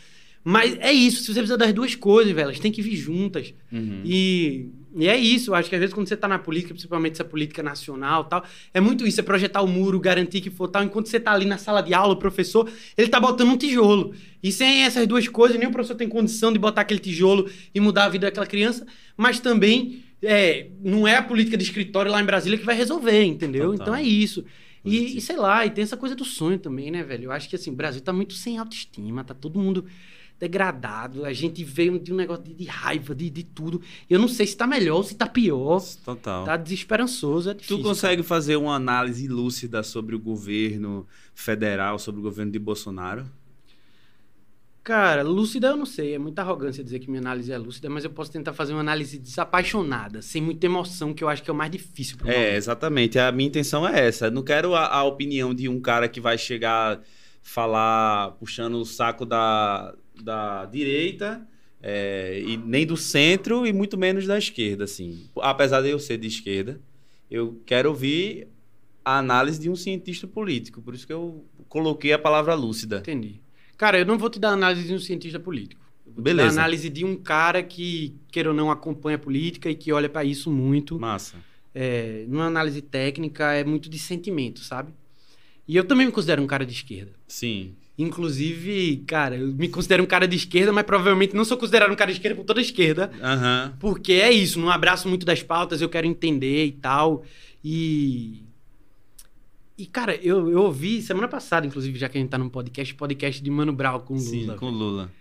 Mas é isso, se você precisa das duas coisas, velho, elas têm que vir juntas. Uhum. E, e é isso, eu acho que às vezes quando você tá na política, principalmente essa política nacional e tal, é muito isso, é projetar o muro, garantir que for tal, enquanto você tá ali na sala de aula, o professor, ele tá botando um tijolo. E sem essas duas coisas, nem o professor tem condição de botar aquele tijolo e mudar a vida daquela criança, mas também é, não é a política de escritório lá em Brasília que vai resolver, entendeu? Total. Então é isso. E, e sei lá, e tem essa coisa do sonho também, né, velho? Eu acho que assim, o Brasil tá muito sem autoestima, tá todo mundo degradado. A gente veio de um negócio de, de raiva, de, de tudo. Eu não sei se tá melhor ou se tá pior. Total. Tá desesperançoso, é difícil. Tu consegue fazer uma análise lúcida sobre o governo federal, sobre o governo de Bolsonaro? Cara, lúcida eu não sei. É muita arrogância dizer que minha análise é lúcida, mas eu posso tentar fazer uma análise desapaixonada, sem muita emoção, que eu acho que é o mais difícil pro É, momento. exatamente. A minha intenção é essa. Eu não quero a, a opinião de um cara que vai chegar falar puxando o saco da, da direita é, e nem do centro e muito menos da esquerda, assim. Apesar de eu ser de esquerda, eu quero ouvir a análise de um cientista político. Por isso que eu coloquei a palavra lúcida. Entendi. Cara, eu não vou te dar análise de um cientista político. Eu vou te Beleza. dar análise de um cara que, queira ou não, acompanha a política e que olha pra isso muito. Massa. É, numa análise técnica, é muito de sentimento, sabe? E eu também me considero um cara de esquerda. Sim. Inclusive, cara, eu me considero um cara de esquerda, mas provavelmente não sou considerado um cara de esquerda por toda a esquerda. Aham. Porque é isso, não abraço muito das pautas, eu quero entender e tal. E. E, cara, eu, eu ouvi semana passada, inclusive, já que a gente tá num podcast, podcast de Mano Brown com Lula. Sim, com Lula.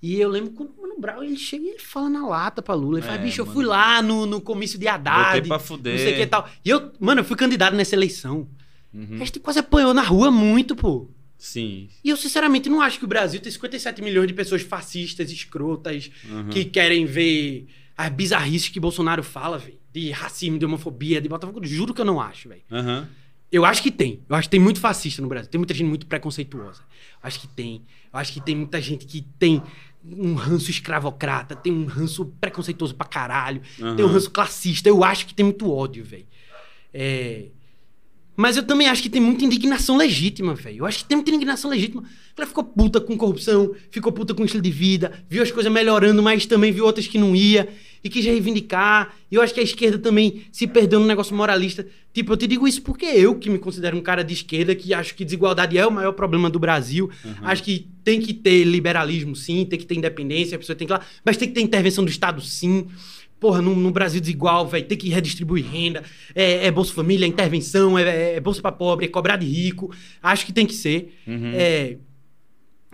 E eu lembro quando o Mano Brown ele chega e ele fala na lata pra Lula. Ele É, fala, bicho, eu mano. fui lá no, no comício de Haddad. Botei pra fuder. Não sei o que e tal. E eu, mano, eu fui candidato nessa eleição. Uhum. A gente quase apanhou na rua muito, pô. Sim. E eu, sinceramente, não acho que o Brasil tem 57 milhões de pessoas fascistas, escrotas, Uhum. que querem ver as bizarrices que Bolsonaro fala, velho. De racismo, de homofobia, de Botafogo. Juro que eu não acho, velho. Aham. Eu acho que tem. Eu acho que tem muito fascista no Brasil. Tem muita gente muito preconceituosa. Eu acho que tem. Eu acho que tem muita gente que tem um ranço escravocrata, tem um ranço preconceituoso pra caralho, Aham. tem um ranço classista. Eu acho que tem muito ódio, velho. É... Mas eu também acho que tem muita indignação legítima, velho. Eu acho que tem muita indignação legítima. Ela ficou puta com corrupção, ficou puta com estilo de vida, viu as coisas melhorando, mas também viu outras que não ia. E quis reivindicar. E eu acho que a esquerda também se perdeu num negócio moralista. Tipo, eu te digo isso porque eu, que me considero um cara de esquerda, que acho que desigualdade é o maior problema do Brasil. Uhum. Acho que tem que ter liberalismo, sim, tem que ter independência, a pessoa tem que lá. Mas tem que ter intervenção do Estado, sim. Porra, no, no Brasil desigual, velho, tem que redistribuir renda, é, é Bolsa Família, é intervenção, é, é Bolsa para pobre, é cobrar de rico. Acho que tem que ser. Uhum. É,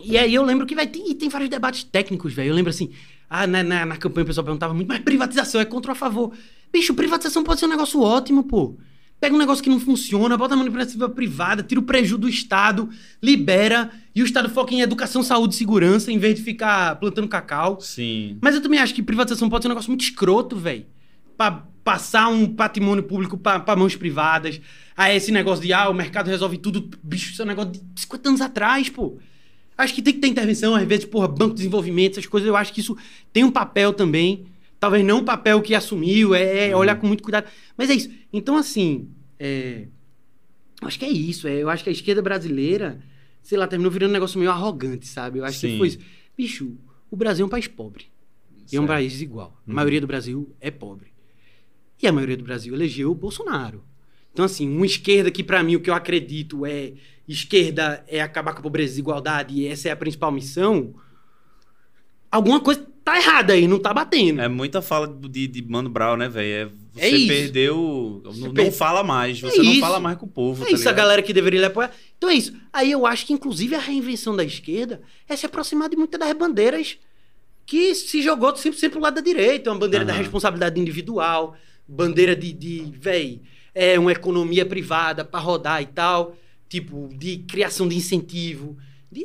e aí eu lembro que, vai tem, tem vários debates técnicos, velho. Eu lembro assim, ah, na, na, na, campanha o pessoal perguntava muito, mas privatização é contra ou a favor? Bicho, privatização pode ser um negócio ótimo, pô. Pega um negócio que não funciona, bota a mão iniciativa privada, tira o prejuízo do Estado, libera, e o Estado foca em educação, saúde e segurança, em vez de ficar plantando cacau. Sim. Mas eu também acho que privatização pode ser um negócio muito escroto, velho. Pra passar um patrimônio público para mãos privadas. Ah, esse negócio de, ah, o mercado resolve tudo. Bicho, isso é um negócio de 50 anos atrás, pô. Acho que tem que ter intervenção, às vezes, porra, banco de desenvolvimento, essas coisas. Eu acho que isso tem um papel também Talvez não o papel que assumiu, é, é uhum. olhar com muito cuidado. Mas é isso. Então, assim, é, acho que é isso. É, eu acho que a esquerda brasileira, sei lá, terminou virando um negócio meio arrogante, sabe? Eu acho Sim. que foi isso. Bicho, o Brasil é um país pobre. E é um país desigual. A uhum. maioria do Brasil é pobre. E a maioria do Brasil elegeu o Bolsonaro. Então, assim, uma esquerda que, para mim, o que eu acredito é esquerda é acabar com a pobreza e desigualdade, e essa é a principal missão. Alguma coisa tá errada aí, não tá batendo. É muita fala de, de Mano Brown, né, velho? É, você é perdeu. Você não, per... fala mais, você é não fala mais com o povo. É tá isso, ligado? a galera que deveria apoiar. Então é isso. Aí eu acho que, inclusive, a reinvenção da esquerda é se aproximar de muitas das bandeiras que se jogou sempre, sempre pro lado da direita. Uma bandeira uhum. da responsabilidade individual, bandeira de, de véi, é uma economia privada para rodar e tal. Tipo, de criação de incentivo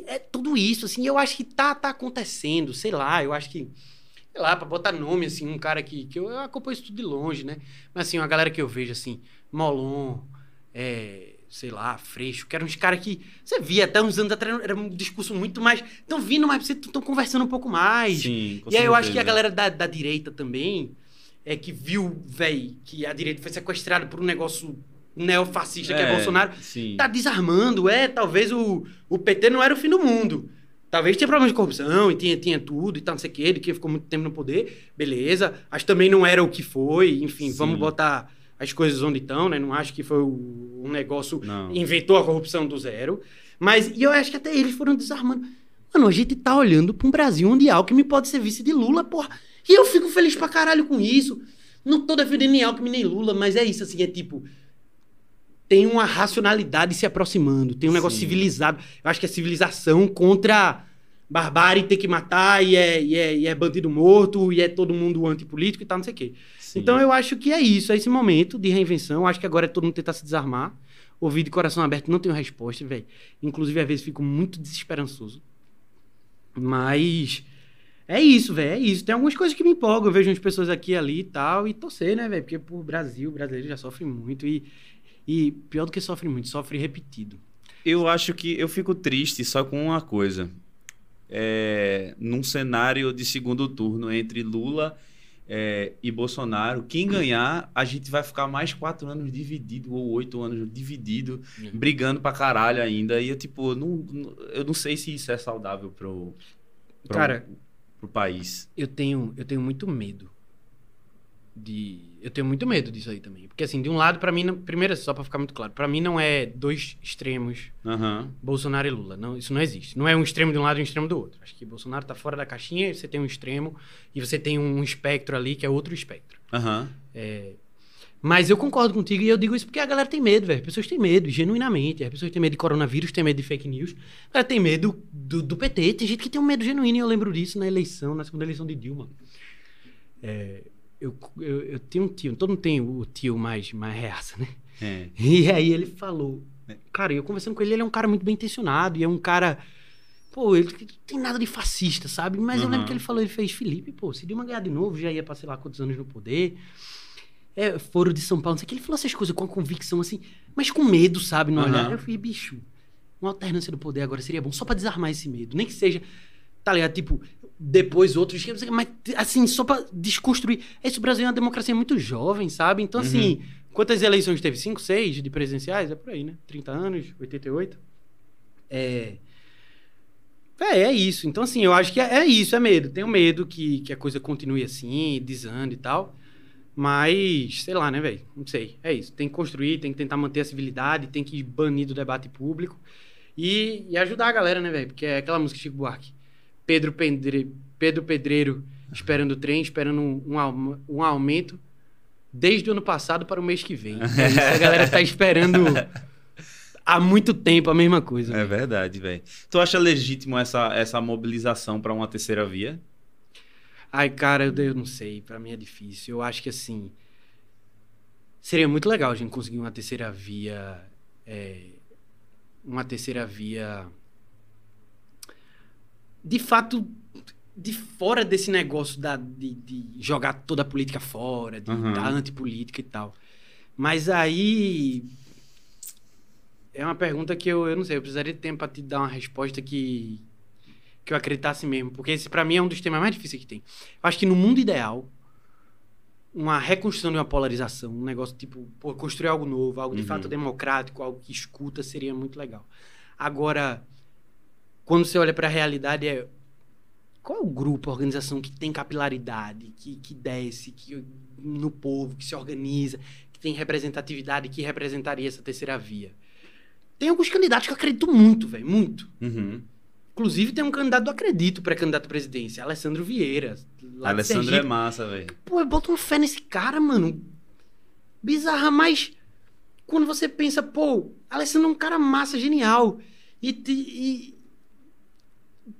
é tudo isso, assim, eu acho que tá, tá acontecendo, sei lá, eu acho que, sei lá, pra botar nome, assim, um cara que, que eu, eu acompanho isso tudo de longe, né? Mas, assim, uma galera que eu vejo, assim, Molon, é, sei lá, Freixo, que eram uns caras que você via até uns anos atrás, era um discurso muito mais. Estão vindo mais, vocês estão conversando um pouco mais. Sim, e aí eu acho que a galera da, da direita também, é que viu, velho, que a direita foi sequestrada por um negócio neofascista é, que é Bolsonaro, sim. tá desarmando. É, talvez o, o PT não era o fim do mundo. Talvez tinha problemas de corrupção e tinha, tinha tudo e tal, não sei o que, ele que ficou muito tempo no poder, beleza. Acho que também não era o que foi, enfim, sim. vamos botar as coisas onde estão, né? Não acho que foi o, um negócio, não. inventou a corrupção do zero. Mas, e eu acho que até eles foram desarmando. Mano, a gente tá olhando pra um Brasil onde Alckmin pode ser vice de Lula, porra. E eu fico feliz pra caralho com isso. Não tô defendendo nem Alckmin nem Lula, mas é isso, assim, é tipo tem uma racionalidade se aproximando, tem um negócio Sim. civilizado. Eu acho que é civilização contra barbárie, ter que matar, e é, e, é, e é bandido morto, e é todo mundo antipolítico e tal, não sei o quê. Sim. Então eu acho que é isso, é esse momento de reinvenção. Eu acho que agora é todo mundo tentar se desarmar. Ouvir de coração aberto, não tenho resposta, velho. Inclusive, às vezes, fico muito desesperançoso. Mas. É isso, velho, é isso. Tem algumas coisas que me empolgam. Eu vejo umas pessoas aqui ali e tal, e torcer, né, velho? Porque o Brasil, o brasileiro já sofre muito. E e pior do que sofre muito, sofre repetido. Eu acho que eu fico triste só com uma coisa. É, num cenário de segundo turno entre Lula é, e Bolsonaro, quem ganhar, a gente vai ficar mais quatro anos dividido, ou oito anos dividido, uhum. brigando pra caralho ainda. E eu, tipo, não, eu não sei se isso é saudável pro, pro, Cara, pro país. Eu tenho, eu tenho muito medo de eu tenho muito medo disso aí também. Porque, assim, de um lado, para mim, não, primeiro, só pra ficar muito claro, para mim não é dois extremos, uhum. Bolsonaro e Lula. Não, isso não existe. Não é um extremo de um lado e um extremo do outro. Acho que Bolsonaro tá fora da caixinha, você tem um extremo, e você tem um espectro ali que é outro espectro. Uhum. É, mas eu concordo contigo e eu digo isso porque a galera tem medo, velho. As pessoas têm medo, genuinamente. As pessoas têm medo de coronavírus, têm medo de fake news. A galera tem medo do, do PT. Tem gente que tem um medo genuíno e eu lembro disso na eleição, na segunda eleição de Dilma. É, eu, eu, eu tenho um tio, todo mundo tem o tio mais, mais reaça, né? É. E aí ele falou, cara, eu conversando com ele, ele é um cara muito bem intencionado e é um cara, pô, ele não tem nada de fascista, sabe? Mas uhum. eu lembro que ele falou, ele fez, Felipe, pô, se Dilma ganhar de novo, já ia pra sei lá quantos anos no poder. É, foro de São Paulo, não sei o que. Ele falou essas coisas com a convicção, assim, mas com medo, sabe, no uhum. olhar. Eu falei, bicho, uma alternância do poder agora seria bom, só para desarmar esse medo. Nem que seja, tá ligado? Tipo, depois outros mas assim, só para desconstruir. Esse Brasil é uma democracia muito jovem, sabe? Então, assim, uhum. quantas eleições teve? Cinco, seis de presidenciais? É por aí, né? 30 anos, 88. É. É, é isso. Então, assim, eu acho que é, é isso, é medo. Tenho medo que, que a coisa continue assim, desande e tal. Mas, sei lá, né, velho? Não sei. É isso. Tem que construir, tem que tentar manter a civilidade, tem que banir do debate público. E, e ajudar a galera, né, velho? Porque é aquela música Chico Buarque. Pedro, Pedre, Pedro Pedreiro esperando o trem, esperando um, um, um aumento desde o ano passado para o mês que vem. Isso, a galera tá esperando há muito tempo a mesma coisa. É verdade, velho. Tu acha legítimo essa, essa mobilização para uma terceira via? Ai, cara, eu, eu não sei. Para mim é difícil. Eu acho que assim. Seria muito legal a gente conseguir uma terceira via. É, uma terceira via. De fato, de fora desse negócio da, de, de jogar toda a política fora, de, uhum. da antipolítica e tal. Mas aí é uma pergunta que eu, eu não sei, eu precisaria de tempo para te dar uma resposta que, que eu acreditasse mesmo. Porque esse, para mim, é um dos temas mais difíceis que tem. Eu acho que no mundo ideal, uma reconstrução de uma polarização, um negócio tipo, pô, construir algo novo, algo de uhum. fato democrático, algo que escuta, seria muito legal. Agora, quando você olha para a realidade, é qual é o grupo, a organização que tem capilaridade, que, que desce que, no povo, que se organiza, que tem representatividade, que representaria essa terceira via? Tem alguns candidatos que eu acredito muito, velho, muito. Uhum. Inclusive, tem um candidato do Acredito, pré-candidato à presidência, Alessandro Vieira. Alessandro é massa, velho. Pô, eu boto uma fé nesse cara, mano. Bizarra, mas quando você pensa, pô, Alessandro é um cara massa, genial. E, e,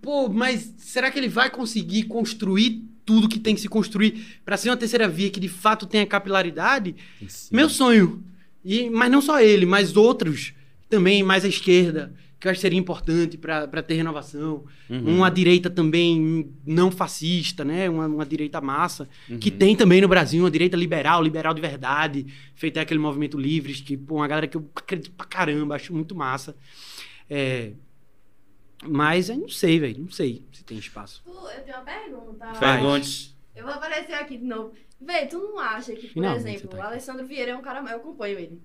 pô, mas será que ele vai conseguir construir tudo que tem que se construir para ser uma terceira via que de fato tenha capilaridade? Sim. Meu sonho. E, mas não só ele, mas outros também mais à esquerda, que eu acho que seria importante para ter renovação. Uhum. Uma direita também não fascista, né? Uma, uma direita massa, uhum. que tem também no Brasil, uma direita liberal, liberal de verdade, feita aquele movimento Livres, que, pô, uma galera que eu acredito pra caramba, acho muito massa. É, mas eu não sei, velho, não sei se tem espaço. eu tenho uma pergunta. Pergunte. Eu vou aparecer aqui de novo. Vê, tu não acha que, por Finalmente exemplo, tá o Alessandro Vieira é um cara, eu acompanho ele.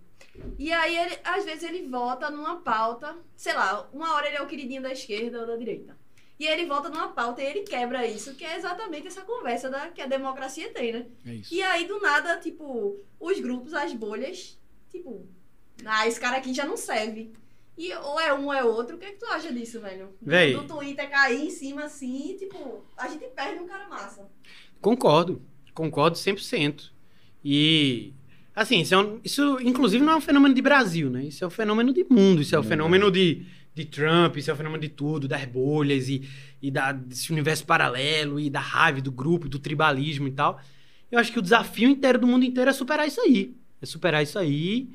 E aí, ele, às vezes, ele vota numa pauta, sei lá, uma hora ele é o queridinho da esquerda ou da direita. E ele volta numa pauta e ele quebra isso, que é exatamente essa conversa da, que a democracia tem, né? É isso. E aí, do nada, tipo, os grupos, as bolhas, tipo, ah, esse cara aqui já não serve. E ou é um ou é outro. O que, é que tu acha disso, velho? Véi. Do Twitter cair em cima assim, tipo, a gente perde um cara massa. Concordo. Concordo 100%. E Assim, isso, é um, isso inclusive não é um fenômeno de Brasil, né? Isso é um fenômeno de mundo, isso é um fenômeno de, de Trump, isso é um fenômeno de tudo, das bolhas e, e da, desse universo paralelo e da raiva do grupo, do tribalismo e tal. Eu acho que o desafio inteiro do mundo inteiro é superar isso aí. É superar isso aí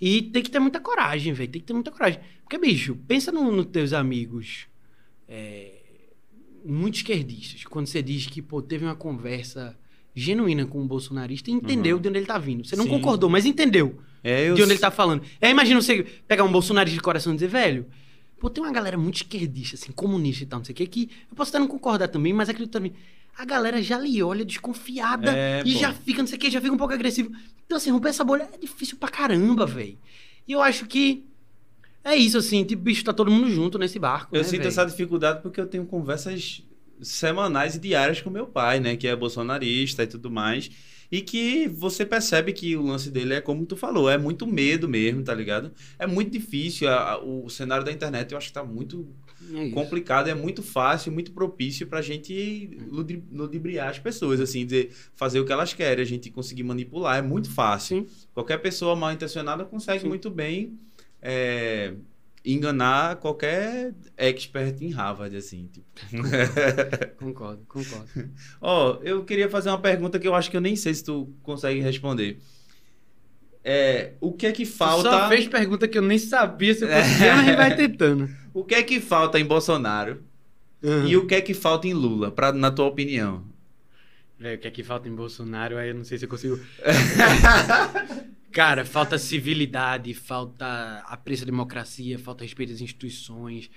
e tem que ter muita coragem, velho. Tem que ter muita coragem. Porque, bicho, pensa nos no teus amigos é, muito esquerdistas. Quando você diz que, pô, teve uma conversa genuína com o bolsonarista e entendeu uhum. de onde ele tá vindo. Você não Sim. concordou, mas entendeu é, de onde ele tá falando. É, imagina você pegar um bolsonarista de coração e dizer, velho, pô, tem uma galera muito esquerdista, assim, comunista e tal, não sei o que, que eu posso até não concordar também, mas acredito também. A galera já lhe olha desconfiada é, e pô. já fica, não sei o que, já fica um pouco agressivo. Então, assim, romper essa bolha é difícil pra caramba, velho. E eu acho que é isso, assim, tipo, bicho, tá todo mundo junto nesse barco. Eu né, sinto véio? essa dificuldade porque eu tenho conversas semanais e diárias com meu pai, né? Que é bolsonarista e tudo mais. E que você percebe que o lance dele é como tu falou, é muito medo mesmo, tá ligado? É muito difícil. A, a, o cenário da internet eu acho que tá muito é complicado, é muito fácil, muito propício pra gente ludibriar as pessoas, assim, de fazer o que elas querem, a gente conseguir manipular. É muito fácil. Sim. Qualquer pessoa mal intencionada consegue Sim. muito bem. É, enganar qualquer expert em Harvard, assim. Tipo. concordo, concordo. Ó, oh, eu queria fazer uma pergunta que eu acho que eu nem sei se tu consegue responder. É, o que é que falta... Só fez pergunta que eu nem sabia se eu conseguia, mas vai tentando. O que é que falta em Bolsonaro uhum. e o que é que falta em Lula, pra, na tua opinião? o que é que falta em Bolsonaro, aí eu não sei se eu consigo... Cara, falta civilidade, falta apreço à democracia, falta respeito às instituições,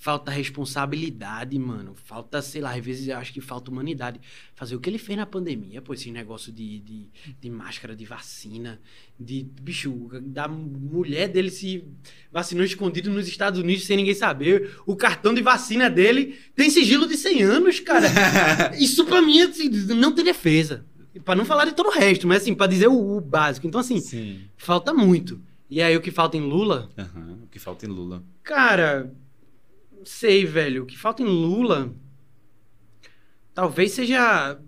falta responsabilidade, mano. Falta, sei lá, às vezes eu acho que falta humanidade. Fazer o que ele fez na pandemia, pô, esse negócio de, de, de máscara, de vacina, de, bicho, da mulher dele se vacinou escondido nos Estados Unidos sem ninguém saber. O cartão de vacina dele tem sigilo de 100 anos, cara. Isso pra mim, assim, não tem defesa. Pra não falar de todo o resto, mas assim, pra dizer o, o básico. Então, assim, Sim. falta muito. E aí, o que falta em Lula? Aham, O que falta em Lula. Cara, sei, velho. O que falta em Lula. Talvez seja.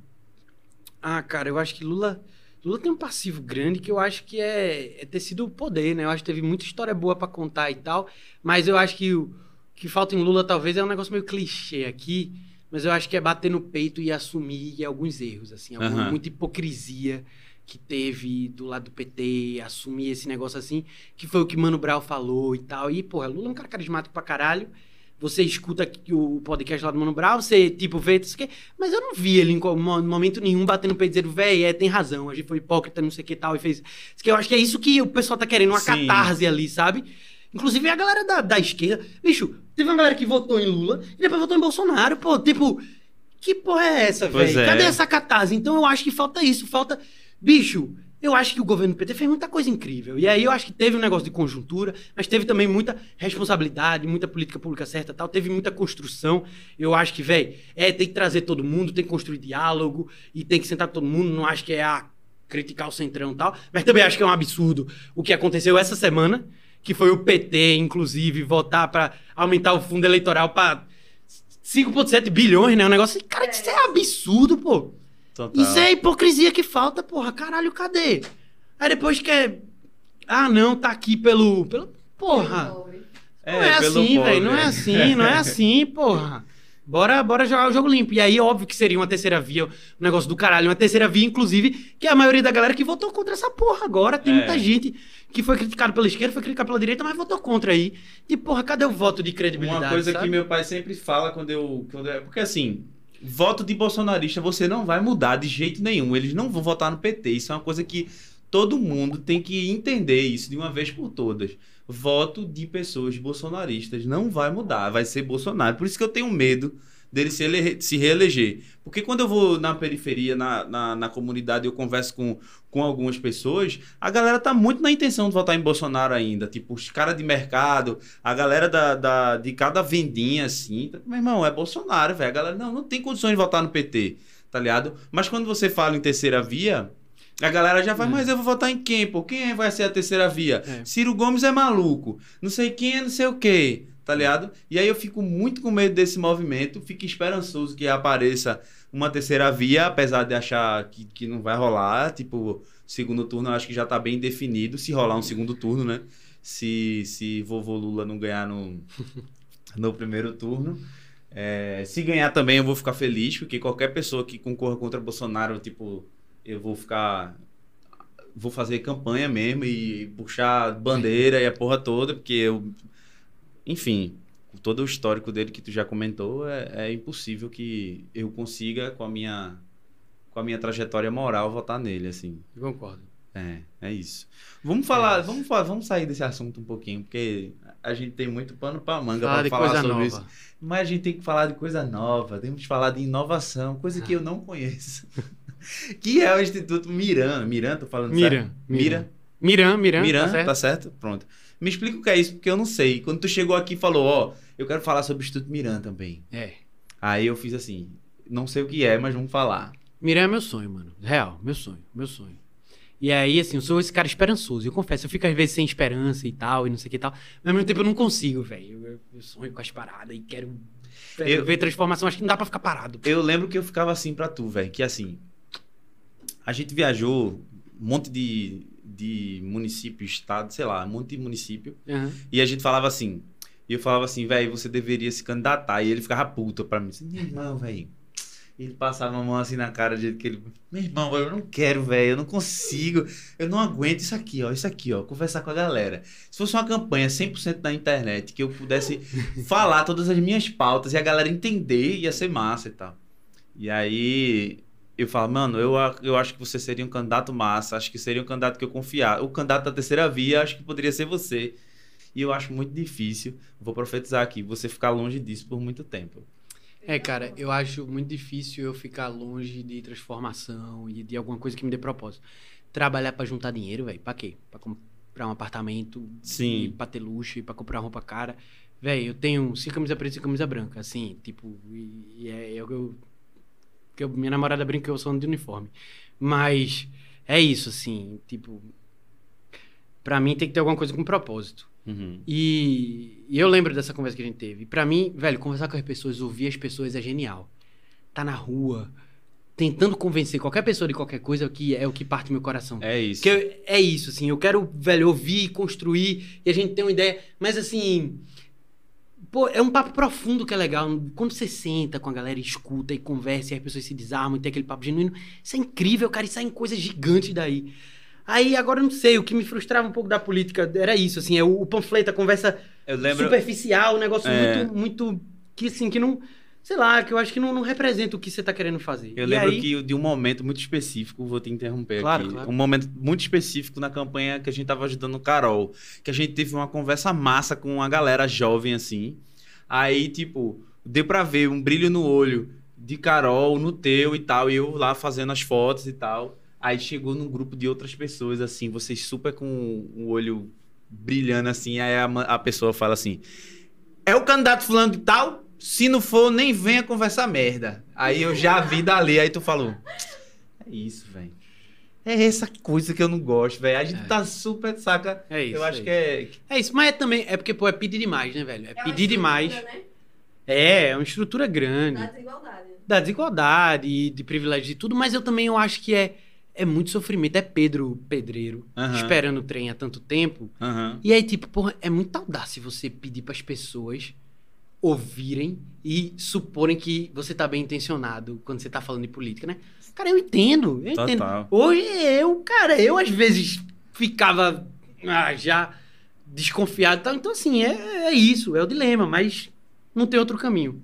Ah, cara, eu acho que Lula. Lula tem um passivo grande que eu acho que é, é ter sido o poder, né? Eu acho que teve muita história boa pra contar e tal. Mas eu acho que o que falta em Lula talvez é um negócio meio clichê aqui. Mas eu acho que é bater no peito e assumir alguns erros, assim. alguma- Aham. Muita hipocrisia que teve do lado do PT, assumir esse negócio assim, que foi o que Mano Brown falou e tal. E, porra, Lula é um cara carismático pra caralho. Você escuta o podcast lá do Mano Brown, você, tipo, vê isso aqui. Mas eu não vi ele em momento nenhum batendo no peito e dizendo, véi, é, tem razão, a gente foi hipócrita, não sei o que tal, e fez. Eu acho que é isso que o pessoal tá querendo, uma Sim. catarse ali, sabe? Inclusive a galera da, da esquerda. Bicho, teve uma galera que votou em Lula e depois votou em Bolsonaro. Pô, tipo, que porra é essa, velho? é. Cadê essa catarse? Então eu acho que falta isso, falta. Bicho, eu acho que o governo do PT fez muita coisa incrível. E aí eu acho que teve um negócio de conjuntura, mas teve também muita responsabilidade, muita política pública certa tal. Teve muita construção. Eu acho que, velho, é, tem que trazer todo mundo, tem que construir diálogo e tem que sentar com todo mundo. Não acho que é a criticar o centrão e tal. Mas também acho que é um absurdo o que aconteceu essa semana, que foi o PT, inclusive, votar para aumentar o fundo eleitoral para 5,7 bilhões, né? Um negócio. assim, Cara, isso é absurdo, pô. Total. Isso é a hipocrisia que falta, porra. Caralho, cadê? Aí depois quer. Ah, não, tá aqui pelo. pelo... Porra. Pobre. não é pelo assim, velho. Não é assim, não é assim, porra. Bora, bora jogar o jogo limpo. E aí, óbvio que seria uma terceira via, um negócio do caralho. Uma terceira via, inclusive, que é a maioria da galera que votou contra essa porra agora. Tem É. muita gente que foi criticado pela esquerda, foi criticado pela direita, mas votou contra aí. E, porra, cadê o voto de credibilidade? Uma coisa sabe? que meu pai sempre fala quando eu, quando eu- Porque assim, voto de bolsonarista você não vai mudar de jeito nenhum. Eles não vão votar no PT. Isso é uma coisa que todo mundo tem que entender isso de uma vez por todas. Voto de pessoas bolsonaristas não vai mudar, vai ser Bolsonaro. Por isso que eu tenho medo dele se, ele, se reeleger. Porque quando eu vou na periferia, na, na, na comunidade, eu converso com, com algumas pessoas, a galera tá muito na intenção de votar em Bolsonaro ainda. Tipo, os caras de mercado, a galera da, da- de cada vendinha, assim. Meu irmão, é Bolsonaro, velho. A galera não, não tem condições de votar no PT, tá ligado? Mas quando você fala em terceira via, a galera já vai, É. mas eu vou votar em quem, pô? Quem vai ser a terceira via? É. Ciro Gomes é maluco. Não sei quem é não sei o quê, tá ligado? E aí eu fico muito com medo desse movimento, fico esperançoso que apareça uma terceira via, apesar de achar que, que não vai rolar. Tipo, segundo turno eu acho que já tá bem definido, se rolar um segundo turno, né? Se, se vovô Lula não ganhar no, no primeiro turno. É, se ganhar também eu vou ficar feliz, porque qualquer pessoa que concorra contra Bolsonaro, tipo, eu vou ficar. Vou fazer campanha mesmo e puxar bandeira e a porra toda, porque eu. Enfim, com todo o histórico dele que tu já comentou, é, é impossível que eu consiga, com a minha. Com a minha trajetória moral, votar nele, assim. Eu concordo. É, é isso. Vamos falar, É. vamos, vamos sair desse assunto um pouquinho, porque a gente tem muito pano pra manga de falar sobre nova. isso. Mas a gente tem que falar de coisa nova, temos que falar de inovação, coisa que eu não conheço. que é o Instituto Miran. Miran, tô falando Miran, certo? Mira. Miran, Miran, Miran, tá certo? tá certo? Pronto. Me explica o que é isso, porque eu não sei. Quando tu chegou aqui e falou, ó, eu quero falar sobre o Instituto Miran também. É. Aí eu fiz assim, não sei o que é, mas vamos falar. Miran é meu sonho, mano. Real, meu sonho, meu sonho. E aí, assim, eu sou esse cara esperançoso. Eu confesso, eu fico às vezes sem esperança e tal, e não sei o que e tal. Mas ao mesmo tempo eu não consigo, velho. Eu, eu sonho com as paradas e quero Eu- ver transformação. Acho que não dá pra ficar parado. Eu lembro que eu ficava assim pra tu, velho, que assim, a gente viajou um monte de, de município, estado, sei lá, um monte de município, Aham. e a gente falava assim, e eu falava assim, velho, você deveria se candidatar, e ele ficava puto pra mim, assim, meu irmão, velho, ele passava a mão assim na cara, de jeito que ele, meu irmão, eu não quero, velho, eu não consigo, eu não aguento isso aqui, ó, isso aqui, ó, conversar com a galera. Se fosse uma campanha 100% na internet, que eu pudesse falar todas as minhas pautas e a galera entender, ia ser massa e tal. E aí eu falo, mano, eu, eu acho que você seria um candidato massa, acho que seria um candidato que eu confiar. O candidato da terceira via, acho que poderia ser você. E eu acho muito difícil, vou profetizar aqui, você ficar longe disso por muito tempo. É, cara, eu acho muito difícil eu ficar longe de transformação e de alguma coisa que me dê propósito. Trabalhar para juntar dinheiro, velho, pra quê? Pra comprar um apartamento, Sim. E pra ter luxo, e pra comprar roupa cara. Velho, eu tenho cinco camisas pretas e camisa branca, assim, tipo, e, e é eu, eu, eu, minha namorada brinca que eu sou de uniforme. Mas é isso, assim, tipo, pra mim tem que ter alguma coisa com propósito. Uhum. E, e, eu lembro dessa conversa que a gente teve. Para mim, velho, conversar com as pessoas, ouvir as pessoas é genial. Tá na rua, tentando convencer qualquer pessoa de qualquer coisa que é o que parte meu coração. É isso. Eu, é isso, assim, eu quero, velho, ouvir, construir e a gente tem uma ideia, mas assim, pô, é um papo profundo que é legal. Quando você senta com a galera, escuta e conversa e as pessoas se desarmam e tem aquele papo genuíno, isso é incrível, cara, e saem coisas gigantes daí. Aí agora eu não sei, o que me frustrava um pouco da política era isso, assim, é o, o panfleto, a conversa lembro... superficial, um negócio é... muito, muito. que assim, que não. Sei lá, que eu acho que não, não representa o que você está querendo fazer. Eu e lembro aí... que de um momento muito específico, vou te interromper claro, aqui. Claro. Um momento muito específico na campanha que a gente tava ajudando o Carol. Que a gente teve uma conversa massa com uma galera jovem, assim. Aí, tipo, deu pra ver um brilho no olho de Carol, no teu e tal, e eu lá fazendo as fotos e tal. Aí chegou num grupo de outras pessoas, assim, vocês super com o olho brilhando assim, aí a, a pessoa fala assim: É o candidato fulano de tal? Se não for, nem venha conversar merda. Aí eu já vi dali, aí tu falou: É isso, velho. É essa coisa que eu não gosto, velho. A gente é. tá super, saca? É isso. Eu acho é que é. É isso, mas é também. É porque, pô, é pedir demais, né, velho? É, É pedir demais. né? É, é uma estrutura grande. Da desigualdade. Da desigualdade, de privilégio e tudo, mas eu também eu acho que é, é muito sofrimento. É Pedro Pedreiro esperando o trem há tanto tempo. E aí, tipo, porra, é muita audácia você pedir pras pessoas ouvirem e suporem que você tá bem intencionado quando você tá falando de política, né? Cara, eu entendo, eu entendo. Total. Hoje eu, cara, eu às vezes ficava ah, já desconfiado e tal. Então, assim, é, é isso, é o dilema, mas não tem outro caminho.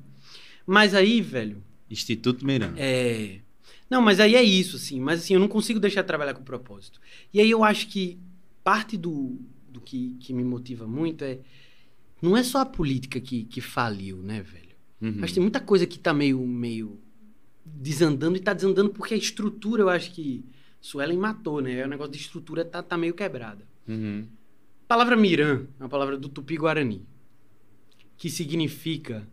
Mas aí, velho, Instituto Miranda. é. Não, mas aí é isso, assim. Mas assim, eu não consigo deixar de trabalhar com propósito. E aí eu acho que parte do, do que, que me motiva muito é. Não é só a política que, que faliu, né, velho? Uhum. Mas tem muita coisa que tá meio, meio desandando e tá desandando porque a estrutura, eu acho que Suelen matou, né? O negócio de estrutura tá, tá meio quebrada. Uhum. A palavra Miran é uma palavra do Tupi-Guarani, que significa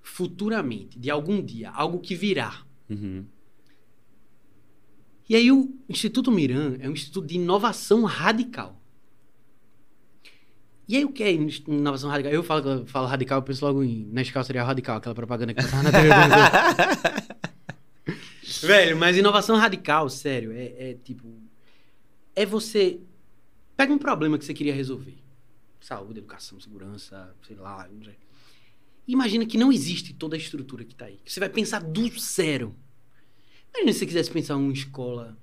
futuramente, de algum dia, algo que virá. Uhum. E aí o Instituto Miran é um instituto de inovação radical. E aí o que é in- inovação radical? Eu falo, falo radical, eu penso logo em Nescau seria radical, aquela propaganda que passava na televisão. Velho, mas inovação radical, sério, é, é tipo... É você... Pega um problema que você queria resolver. Saúde, educação, segurança, sei lá. Imagina que não existe toda a estrutura que tá aí. Você vai pensar do zero. Imagina se você quisesse pensar uma escola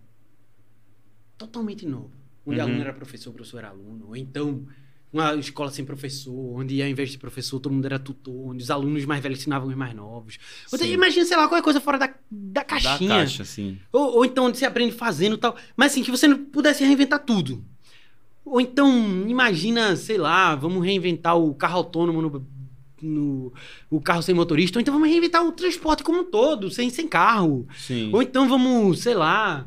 totalmente nova. Onde Uhum. aluno era professor, professor era aluno. Ou então, uma escola sem professor, onde ao invés de professor, todo mundo era tutor, onde os alunos mais velhos ensinavam os mais novos. Então, imagina, sei lá, qualquer coisa fora da, da Da caixinha. caixa, sim. Ou, ou então onde você aprende fazendo e tal. Mas assim, que você não pudesse reinventar tudo. Ou então, imagina, sei lá, vamos reinventar o carro autônomo no, no- o carro sem motorista. Ou então vamos reinventar o transporte como um todo, sem, sem carro. Sim. Ou então vamos, sei lá,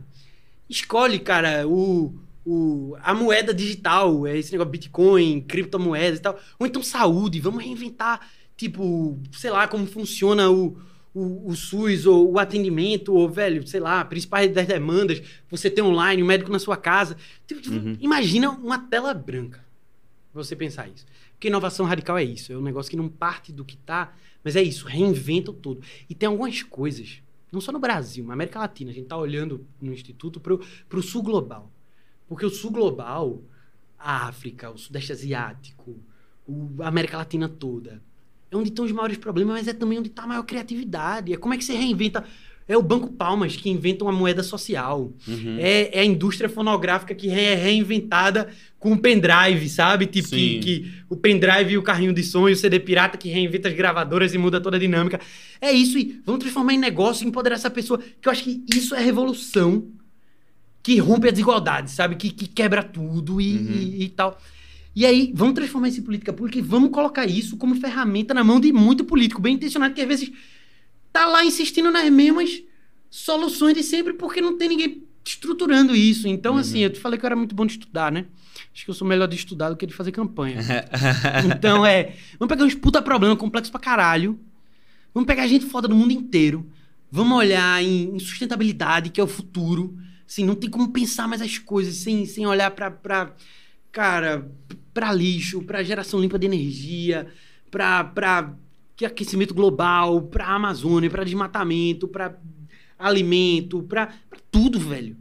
escolhe, cara, o, o, a moeda digital, é esse negócio Bitcoin, criptomoedas e tal. Ou então saúde, vamos reinventar, tipo, sei lá, como funciona o, o, o SUS, ou o atendimento, ou, velho, sei lá, principais das demandas, você tem online, um médico na sua casa. Tipo, Uhum. Imagina uma tela branca, você pensar isso. Porque inovação radical é isso, é um negócio que não parte do que tá, mas é isso, reinventa o todo. E tem algumas coisas, não só no Brasil, na América Latina, a gente tá olhando no Instituto pro, pro sul global. Porque o sul global, a África, o Sudeste Asiático, a América Latina toda, é onde estão os maiores problemas, mas é também onde está a maior criatividade. É como é que você reinventa. É o Banco Palmas que inventa uma moeda social. Uhum. É, é a indústria fonográfica que é reinventada com o pendrive, sabe? Tipo, que, que o pendrive e o carrinho de som e o CD pirata que reinventa as gravadoras e muda toda a dinâmica. É isso, e vamos transformar em negócio e empoderar essa pessoa. Que eu acho que isso é revolução que rompe a desigualdade, sabe? Que, que quebra tudo e, Uhum. e- e tal. E aí, vamos transformar isso em política pública e vamos colocar isso como ferramenta na mão de muito político bem intencionado, que às vezes tá lá insistindo nas mesmas soluções de sempre porque não tem ninguém estruturando isso. Então, assim, uhum. assim, eu te falei que eu era muito bom de estudar, né? Acho que eu sou melhor de estudar do que de fazer campanha. então, é. Vamos pegar uns puta problema complexo pra caralho. Vamos pegar gente foda do mundo inteiro. Vamos olhar em, em sustentabilidade, que é o futuro. Assim, não tem como pensar mais as coisas sem, sem olhar pra, pra. Cara, pra lixo, pra geração limpa de energia, pra, pra aquecimento global, pra Amazônia, pra desmatamento, pra alimento, pra tudo, velho.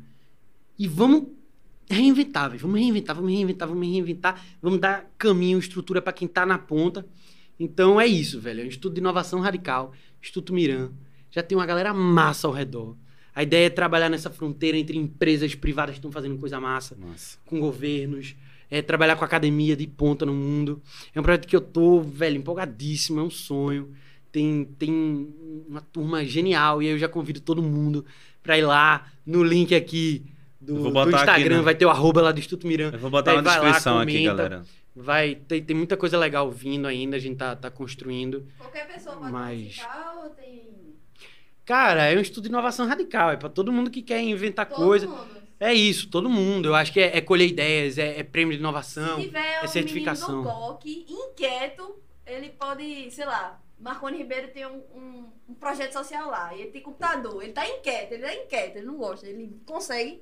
E vamos reinventar, velho. Vamos reinventar, vamos reinventar, vamos reinventar. Vamos dar caminho, estrutura para quem tá na ponta. Então é isso, velho. É um estudo de inovação radical, Instituto Miran. Já tem uma galera massa ao redor. A ideia é trabalhar nessa fronteira entre empresas privadas que estão fazendo coisa massa, massa, com governos, é trabalhar com academia de ponta no mundo. É um projeto que eu tô, velho, empolgadíssimo, é um sonho. Tem, tem uma turma genial e aí eu já convido todo mundo para ir lá no link aqui do, do Instagram, aqui, vai ter o arroba lá do Instituto Miranda. Eu vou botar na descrição lá, aqui, galera. Vai, tem, tem muita coisa legal vindo ainda, a gente tá, tá construindo. Qualquer pessoa pode mas... participar ou tem... Cara, é um estudo de inovação radical, é para todo mundo que quer inventar todo coisa. Mundo. É isso, todo mundo. Eu acho que é, é colher ideias, é, é, prêmio de inovação, Se tiver é certificação. Um COC, inquieto, ele pode, sei lá, Marconi Ribeiro tem um, um, um, projeto social lá, e ele tem computador, ele tá inquieto, ele é inquieto, ele não gosta, ele consegue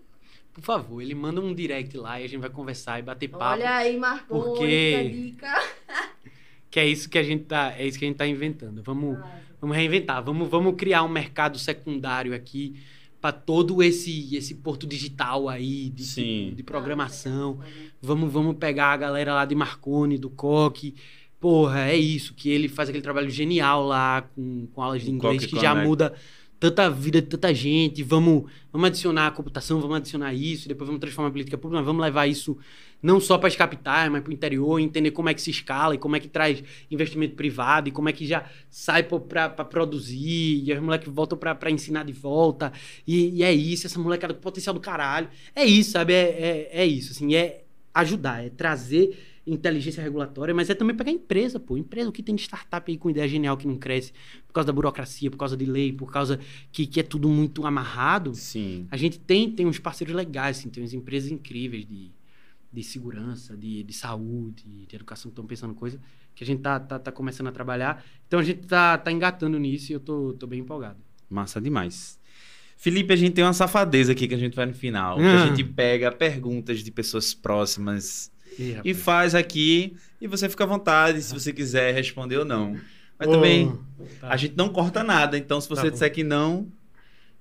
por favor, ele manda um direct lá e a gente vai conversar e bater papo. Olha aí, Marcos, porque... dica. que é isso que a gente tá, é isso que a gente tá inventando. Vamos, vamos reinventar, vamos, vamos criar um mercado secundário aqui para todo esse esse porto digital aí de, Sim. de programação. Vamos, vamos pegar a galera lá de Marconi, do Coque. Porra, é isso, que ele faz aquele trabalho genial lá com, com aulas de inglês que já muda tanta vida de tanta gente, vamos, vamos adicionar a computação, vamos adicionar isso, depois vamos transformar a política pública, vamos levar isso não só para as capitais, mas para o interior, entender como é que se escala e como é que traz investimento privado e como é que já sai para produzir, e os moleques voltam para ensinar de volta, e, e, é isso, essa molecada com potencial do caralho. É isso, sabe? É, é, é isso, assim, é ajudar, é trazer inteligência regulatória, mas é também pegar empresa, pô. Empresa, o que tem de startup aí com ideia genial que não cresce por causa da burocracia, por causa de lei, por causa que, que é tudo muito amarrado. Sim. A gente tem, tem uns parceiros legais, assim, tem umas empresas incríveis de, de segurança, de, de saúde, de educação que estão pensando coisa que a gente tá, tá, tá, começando a trabalhar. Então a gente tá, tá engatando nisso e eu tô, tô bem empolgado. Massa demais. Felipe, a gente tem uma safadeza aqui que a gente vai no final. Ah. a gente pega perguntas de pessoas próximas Ih, e faz aqui e você fica à vontade se você quiser responder ou não. Mas oh, também tá. a gente não corta nada, então se você tá disser que não,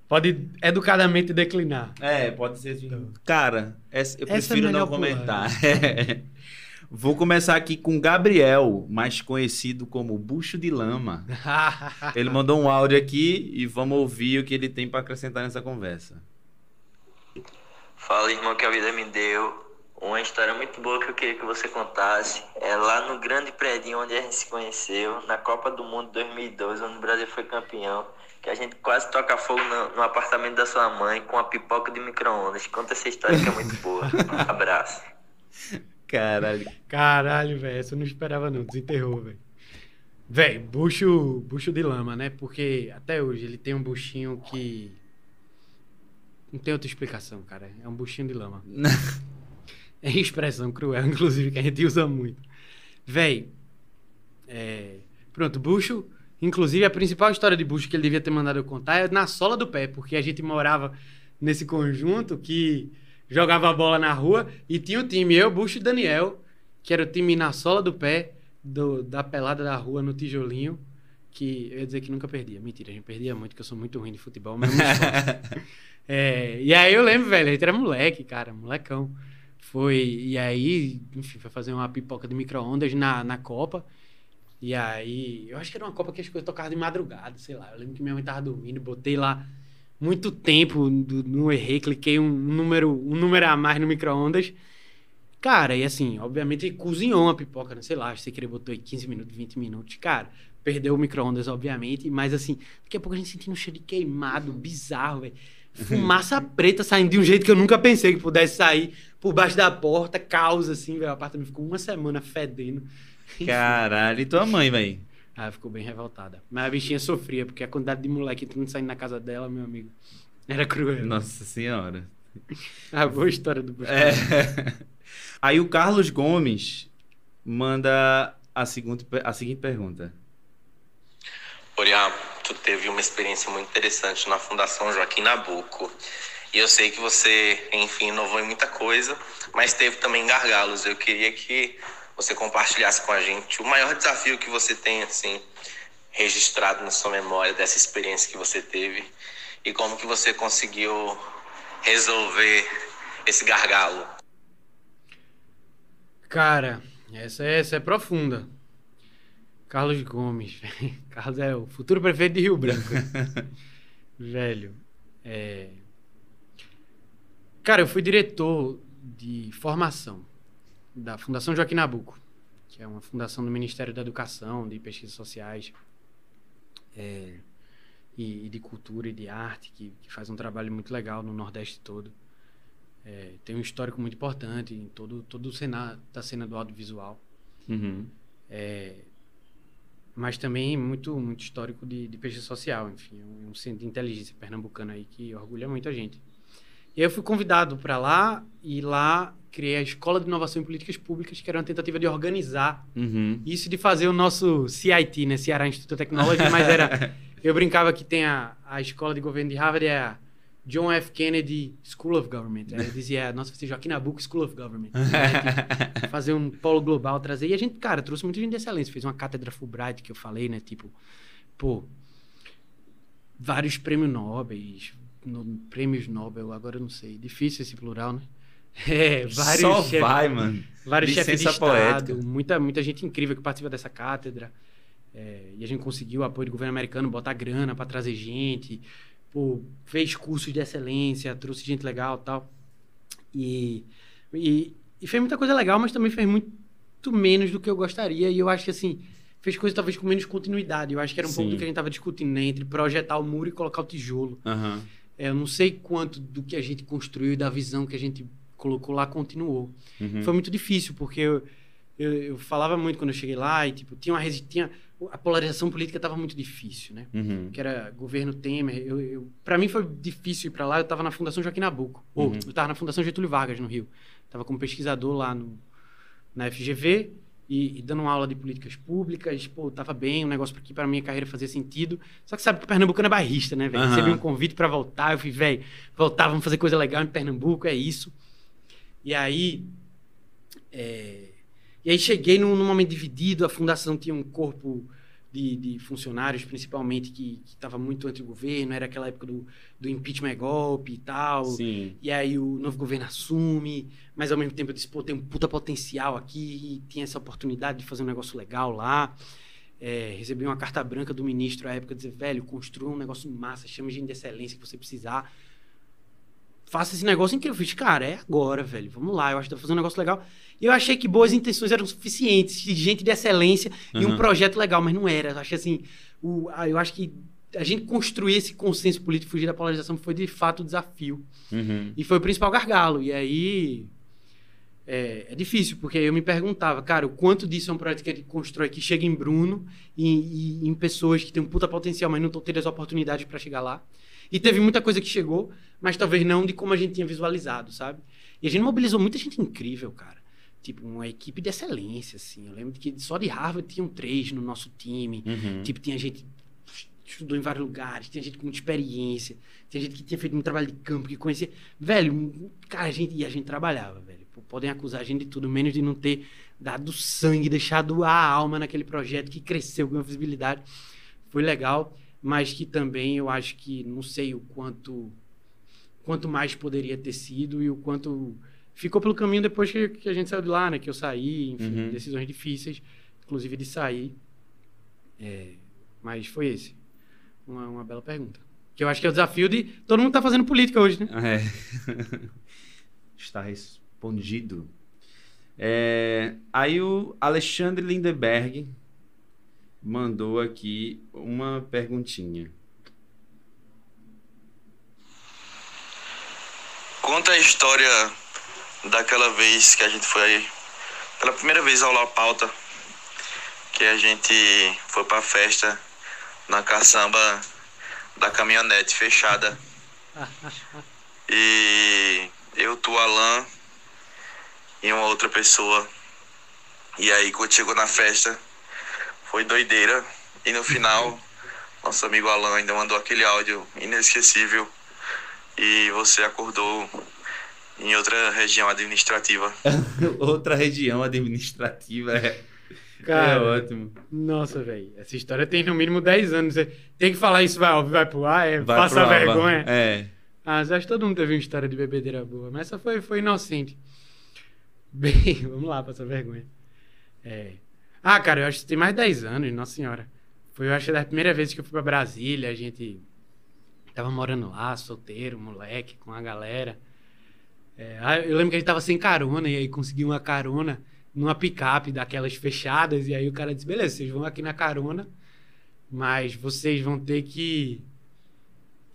pode educadamente declinar. É, pode ser. Então. Cara, eu prefiro é não comentar. É. Vou começar aqui com Gabriel, mais conhecido como Bucho de Lama. ele mandou um áudio aqui e vamos ouvir o que ele tem para acrescentar nessa conversa. Fala, irmão, que a vida me deu. Uma história muito boa que eu queria que você contasse é lá no grande prédio onde a gente se conheceu, na Copa do Mundo 2012, onde o Brasil foi campeão, que a gente quase toca fogo no, no apartamento da sua mãe com a pipoca de micro-ondas. Conta essa história que é muito boa. Um abraço. Caralho. Caralho, velho, essa eu não esperava não, desenterrou, velho. Velho, bucho, bucho de lama, né? Porque até hoje ele tem um buchinho que. Não tem outra explicação, cara. É um buchinho de lama. É expressão cruel, inclusive, que a gente usa muito. Véi, é... pronto, Bucho, inclusive a principal história de Bucho que ele devia ter mandado eu contar é na sola do pé, porque a gente morava nesse conjunto que jogava a bola na rua e tinha o time, eu, Bucho e Daniel, que era o time na sola do pé do, da pelada da rua no tijolinho, que eu ia dizer que nunca perdia. Mentira, a gente perdia muito, que eu sou muito ruim de futebol, mas é, E aí eu lembro, velho, a gente era moleque, cara, molecão. Foi, e aí, enfim, foi fazer uma pipoca de micro-ondas na, na Copa. E aí, eu acho que era uma Copa que as coisas tocavam de madrugada, sei lá. Eu lembro que minha mãe tava dormindo, botei lá muito tempo, não errei, cliquei um número, um número a mais no micro-ondas. Cara, e assim, obviamente cozinhou uma pipoca, não sei lá, você queria botou aí 15 minutos, 20 minutos. Cara, perdeu o micro-ondas, obviamente, mas assim, daqui a pouco a gente sentindo um cheiro de queimado, bizarro, velho. Fumaça preta saindo de um jeito que eu nunca pensei que pudesse sair por baixo da porta, caos, assim, velho. O apartamento ficou uma semana fedendo. Caralho, e tua mãe, velho? Ah, ficou bem revoltada. Mas a bichinha sofria, porque a quantidade de moleque entrando saindo na casa dela, meu amigo, era cruel. Nossa senhora. A boa história do é. Aí o Carlos Gomes manda a seguinte, a seguinte pergunta. Oriá, tu teve uma experiência muito interessante na Fundação Joaquim Nabuco. E eu sei que você, enfim, inovou em muita coisa, mas teve também gargalos. Eu queria que você compartilhasse com a gente o maior desafio que você tem, assim, registrado na sua memória dessa experiência que você teve e como que você conseguiu resolver esse gargalo. Cara, essa é, essa é profunda. Carlos Gomes. Carlos é o futuro prefeito de Rio Branco. Velho. É... Cara, eu fui diretor de formação da Fundação Joaquim Nabuco, que é uma fundação do Ministério da Educação, de Pesquisas Sociais é, e, e, de Cultura e de Arte, que, que, faz um trabalho muito legal no Nordeste todo. É, tem um histórico muito importante em todo, todo o cenário da cena do audiovisual. Uhum. É, mas também muito muito histórico de, de pesquisa social, enfim, um centro de inteligência pernambucano aí que orgulha muita gente. E aí eu fui convidado para lá e lá criei a Escola de Inovação em Políticas Públicas, que era uma tentativa de organizar uhum. isso de fazer o nosso CIT, né, Ceará Instituto de Tecnologia, mas era eu brincava que tem a, a escola de governo de Harvard é a John F. Kennedy School of Government. Aí eu dizia, nossa, você Joaquim Nabuco School of Government. Né? fazer um polo global, trazer. E a gente, cara, trouxe muita gente de excelência. Fez uma cátedra Fulbright que eu falei, né? Tipo, pô, vários prêmios Nobel, no, prêmios Nobel, agora eu não sei. Difícil esse plural, né? É, vários Só chefes, vai, mano. Vários chefes de Estado, muita, muita gente incrível que participa dessa cátedra. É, e a gente conseguiu o apoio do governo americano, botar grana para trazer gente pô, fez cursos de excelência, trouxe gente legal tal. E, e, e fez muita coisa legal, mas também fez muito menos do que eu gostaria. E eu acho que, assim, fez coisas talvez com menos continuidade. Eu acho que era um Sim. pouco do que a gente estava discutindo, né? Entre projetar o muro e colocar o tijolo. Uhum. É, eu não sei quanto do que a gente construiu e da visão que a gente colocou lá continuou. Uhum. Foi muito difícil, porque eu, eu, eu, falava muito quando eu cheguei lá e, tipo, tinha uma resistência a polarização política estava muito difícil, né? Uhum. Que era governo Temer. Eu, eu para mim foi difícil ir para lá. Eu estava na Fundação Joaquim Nabuco. Ou uhum. eu estava na Fundação Getúlio Vargas, no Rio. Estava como pesquisador lá no, na FGV e, e, dando uma aula de políticas públicas. Pô, tava bem, um negócio aqui para minha carreira fazia sentido. Só que sabe que Pernambuco é bairrista, né, velho? Uhum. Recebi um convite para voltar. Eu fui, velho, voltar, vamos fazer coisa legal em Pernambuco, é isso. E aí. É, e aí cheguei num, num, momento dividido, a fundação tinha um corpo de, de funcionários, principalmente, que estava muito anti o governo, era aquela época do, do impeachment é golpe e tal. Sim. E aí o novo governo assume, mas ao mesmo tempo eu disse, pô, tem um puta potencial aqui, e tinha essa oportunidade de fazer um negócio legal lá. É, recebi uma carta branca do ministro à época, dizer, velho, construa um negócio massa, chame gente de excelência que você precisar faça esse negócio incrível. Eu fiz, cara, é agora, velho. Vamos lá, eu acho que tá fazendo um negócio legal. E eu achei que boas intenções eram suficientes, de gente de excelência uhum. e um projeto legal, mas não era. Eu achei assim, o, eu acho que a gente construir esse consenso político, fugir da polarização, foi de fato o desafio. Uhum. E foi o principal gargalo. E aí. É, é, difícil, porque aí eu me perguntava, cara, o quanto disso é um projeto que a gente constrói que chega em Bruno e, e em pessoas que têm um puta potencial, mas não estão tendo as oportunidades para chegar lá. E teve muita coisa que chegou, mas talvez não de como a gente tinha visualizado, sabe? E a gente mobilizou muita gente incrível, cara. Tipo, uma equipe de excelência, assim. Eu lembro que só de Harvard tinham três no nosso time. Uhum. Tipo, tinha gente que estudou em vários lugares, tinha gente com muita experiência, tinha gente que tinha feito um trabalho de campo, que conhecia. Velho, cara, a gente, e a gente trabalhava, velho. Podem acusar a gente de tudo, menos de não ter dado sangue, deixado a alma naquele projeto que cresceu com visibilidade. Foi legal mas que também eu acho que não sei o quanto quanto mais poderia ter sido e o quanto ficou pelo caminho depois que, que a gente saiu de lá, né? Que eu saí, enfim, uhum. decisões difíceis, inclusive de sair. É, mas foi esse. Uma, uma bela pergunta. Que eu acho que é o desafio de. Todo mundo está fazendo política hoje, né? É. Está respondido. É, aí o Alexandre Lindeberg mandou aqui uma perguntinha. Conta a história daquela vez que a gente foi pela primeira vez ao La Pauta, que a gente foi pra festa na caçamba da caminhonete fechada. e eu, tu, Alan e uma outra pessoa. E aí quando chegou na festa, foi doideira. E no final, nosso amigo Alan ainda mandou aquele áudio inesquecível. E você acordou em outra região administrativa. outra região administrativa, é. Cara, é ótimo. Nossa, velho. Essa história tem no mínimo 10 anos. Tem que falar isso, vai, vai pro ar, é, Vai passa pro ar, vergonha. vai. É. Ah, mas acho que todo mundo teve uma história de bebedeira boa, mas essa foi, foi inocente. Bem, vamos lá, passa vergonha. É. Ah, cara, eu acho que tem mais de 10 anos, nossa senhora. Foi, eu acho que da primeira vez que eu fui pra Brasília, a gente tava morando lá, solteiro, moleque, com a galera. É, ah, eu lembro que a gente tava sem carona, e aí consegui uma carona numa picape daquelas fechadas, e aí o cara disse, beleza, vocês vão aqui na carona, mas vocês vão ter que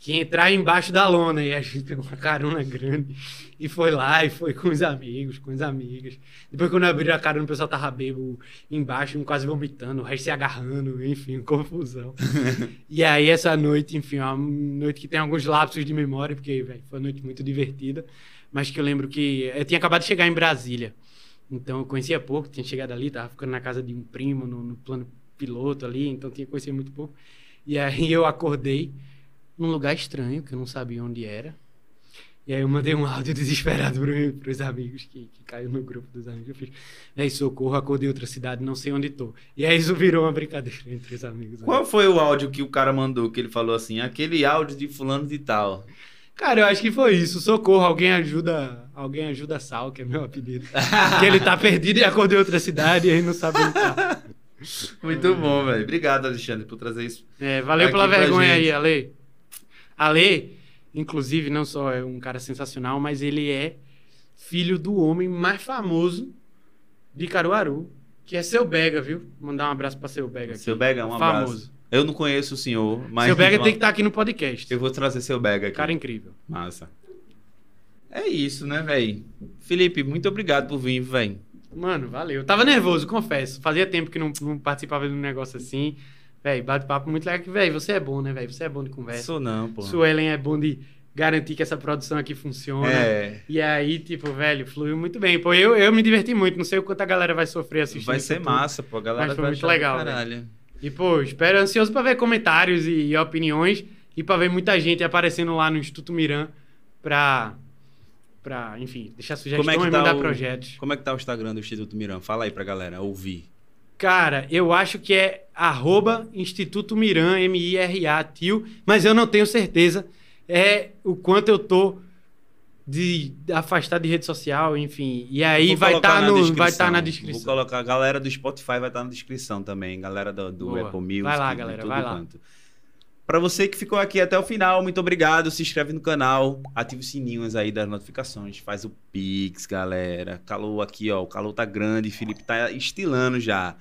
que entrar embaixo da lona. E a gente pegou uma carona grande e foi lá e foi com os amigos, com as amigas. Depois, quando abriram a carona, o pessoal tava bêbado embaixo, quase vomitando, o resto se agarrando, enfim, confusão. e aí, essa noite, enfim, uma noite que tem alguns lapsos de memória, porque véio, foi uma noite muito divertida, mas que eu lembro que eu tinha acabado de chegar em Brasília. Então, eu conhecia pouco, tinha chegado ali, tava ficando na casa de um primo, no, no plano piloto ali, então tinha conhecido muito pouco. E aí, eu acordei num lugar estranho, que eu não sabia onde era. E aí eu mandei um áudio desesperado para os amigos, que, que caiu no grupo dos amigos. Eu fiz, socorro, acordei em outra cidade, não sei onde tô. E aí isso virou uma brincadeira entre os amigos. né? Qual foi o áudio que o cara mandou, que ele falou assim, aquele áudio de fulano de tal? Cara, eu acho que foi isso. Socorro, alguém ajuda, alguém ajuda Sal, que é meu apelido. que ele tá perdido e acordou em outra cidade e aí não sabe onde tá. Muito bom, velho. Obrigado, Alexandre, por trazer isso. É, valeu pela vergonha aí, Ale. Ale, inclusive, não só é um cara sensacional, mas ele é filho do homem mais famoso de Caruaru, que é seu Bega, viu? Mandar um abraço pra seu Bega aqui. Seu Bega, um Famoso. abraço. Eu não conheço o senhor, mas... seu Bega tem que estar aqui no podcast. Eu vou trazer seu Bega aqui. Cara incrível. Massa. É isso, né, velho? Felipe, muito obrigado por vir, velho. Mano, valeu. Eu tava nervoso, confesso. Fazia tempo que não, não participava de um negócio assim. Véi, bate-papo muito legal. Véi, você é bom, né, velho? Você é bom de conversa. Sou não, pô. Suelen é bom de garantir que essa produção aqui funciona. É, E aí, tipo, velho, fluiu muito bem. Pô, eu, eu me diverti muito. Não sei o quanto a galera vai sofrer assistindo. vai ser tudo. massa, pô. A galera Mas foi vai muito legal? Caralho. E, pô, espero ansioso pra ver comentários e, e opiniões e pra ver muita gente aparecendo lá no Instituto Miran pra, pra enfim, deixar sugestões é e tá mandar o- projetos. Como é que tá o Instagram do Instituto Miran? Fala aí pra galera ouvir. Cara, eu acho que é arroba Instituto Miran, M-I-R-A, tio, mas eu não tenho certeza é o quanto eu tô de afastado de rede social, enfim. E aí Vou vai estar na no, descrição. vai tá na Vou descrição. colocar, a galera do Spotify vai estar na descrição também. Galera do, do. Apple Music. Vai lá, galera, tudo vai lá. quanto. Pra você que ficou aqui até o final, muito obrigado. Se inscreve no canal, ativa os sininhos aí das notificações, faz o Pix, galera. Calor aqui, ó. O calor tá grande, Felipe tá estilando já.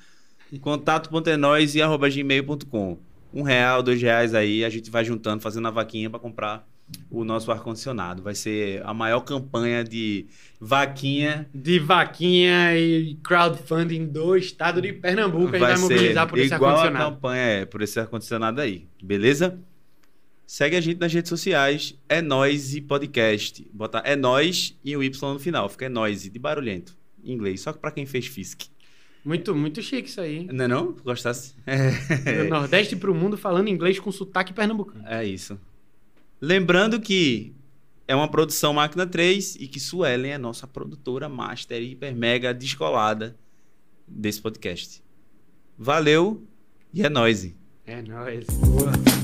Contato.enóis e arroba gmail.com. Um real, dois reais aí, a gente vai juntando, fazendo a vaquinha pra comprar o nosso ar-condicionado. Vai ser a maior campanha de vaquinha De vaquinha e crowdfunding do estado de Pernambuco, a gente vai mobilizar por esse igual a ar-condicionado. campanha é, por esse ar-condicionado aí, beleza? Segue a gente nas redes sociais, é nós e podcast. Bota é nós e o Y no final, fica é nós de barulhento, em inglês, só que pra quem fez FISC. Muito, muito chique isso aí. Não é não? Gostasse? Do Nordeste pro mundo falando inglês com sotaque pernambucano. É isso. Lembrando que é uma produção Máquina 3 e que Suelen é nossa produtora master hiper mega descolada desse podcast. Valeu e é nóis. É nóis. Boa.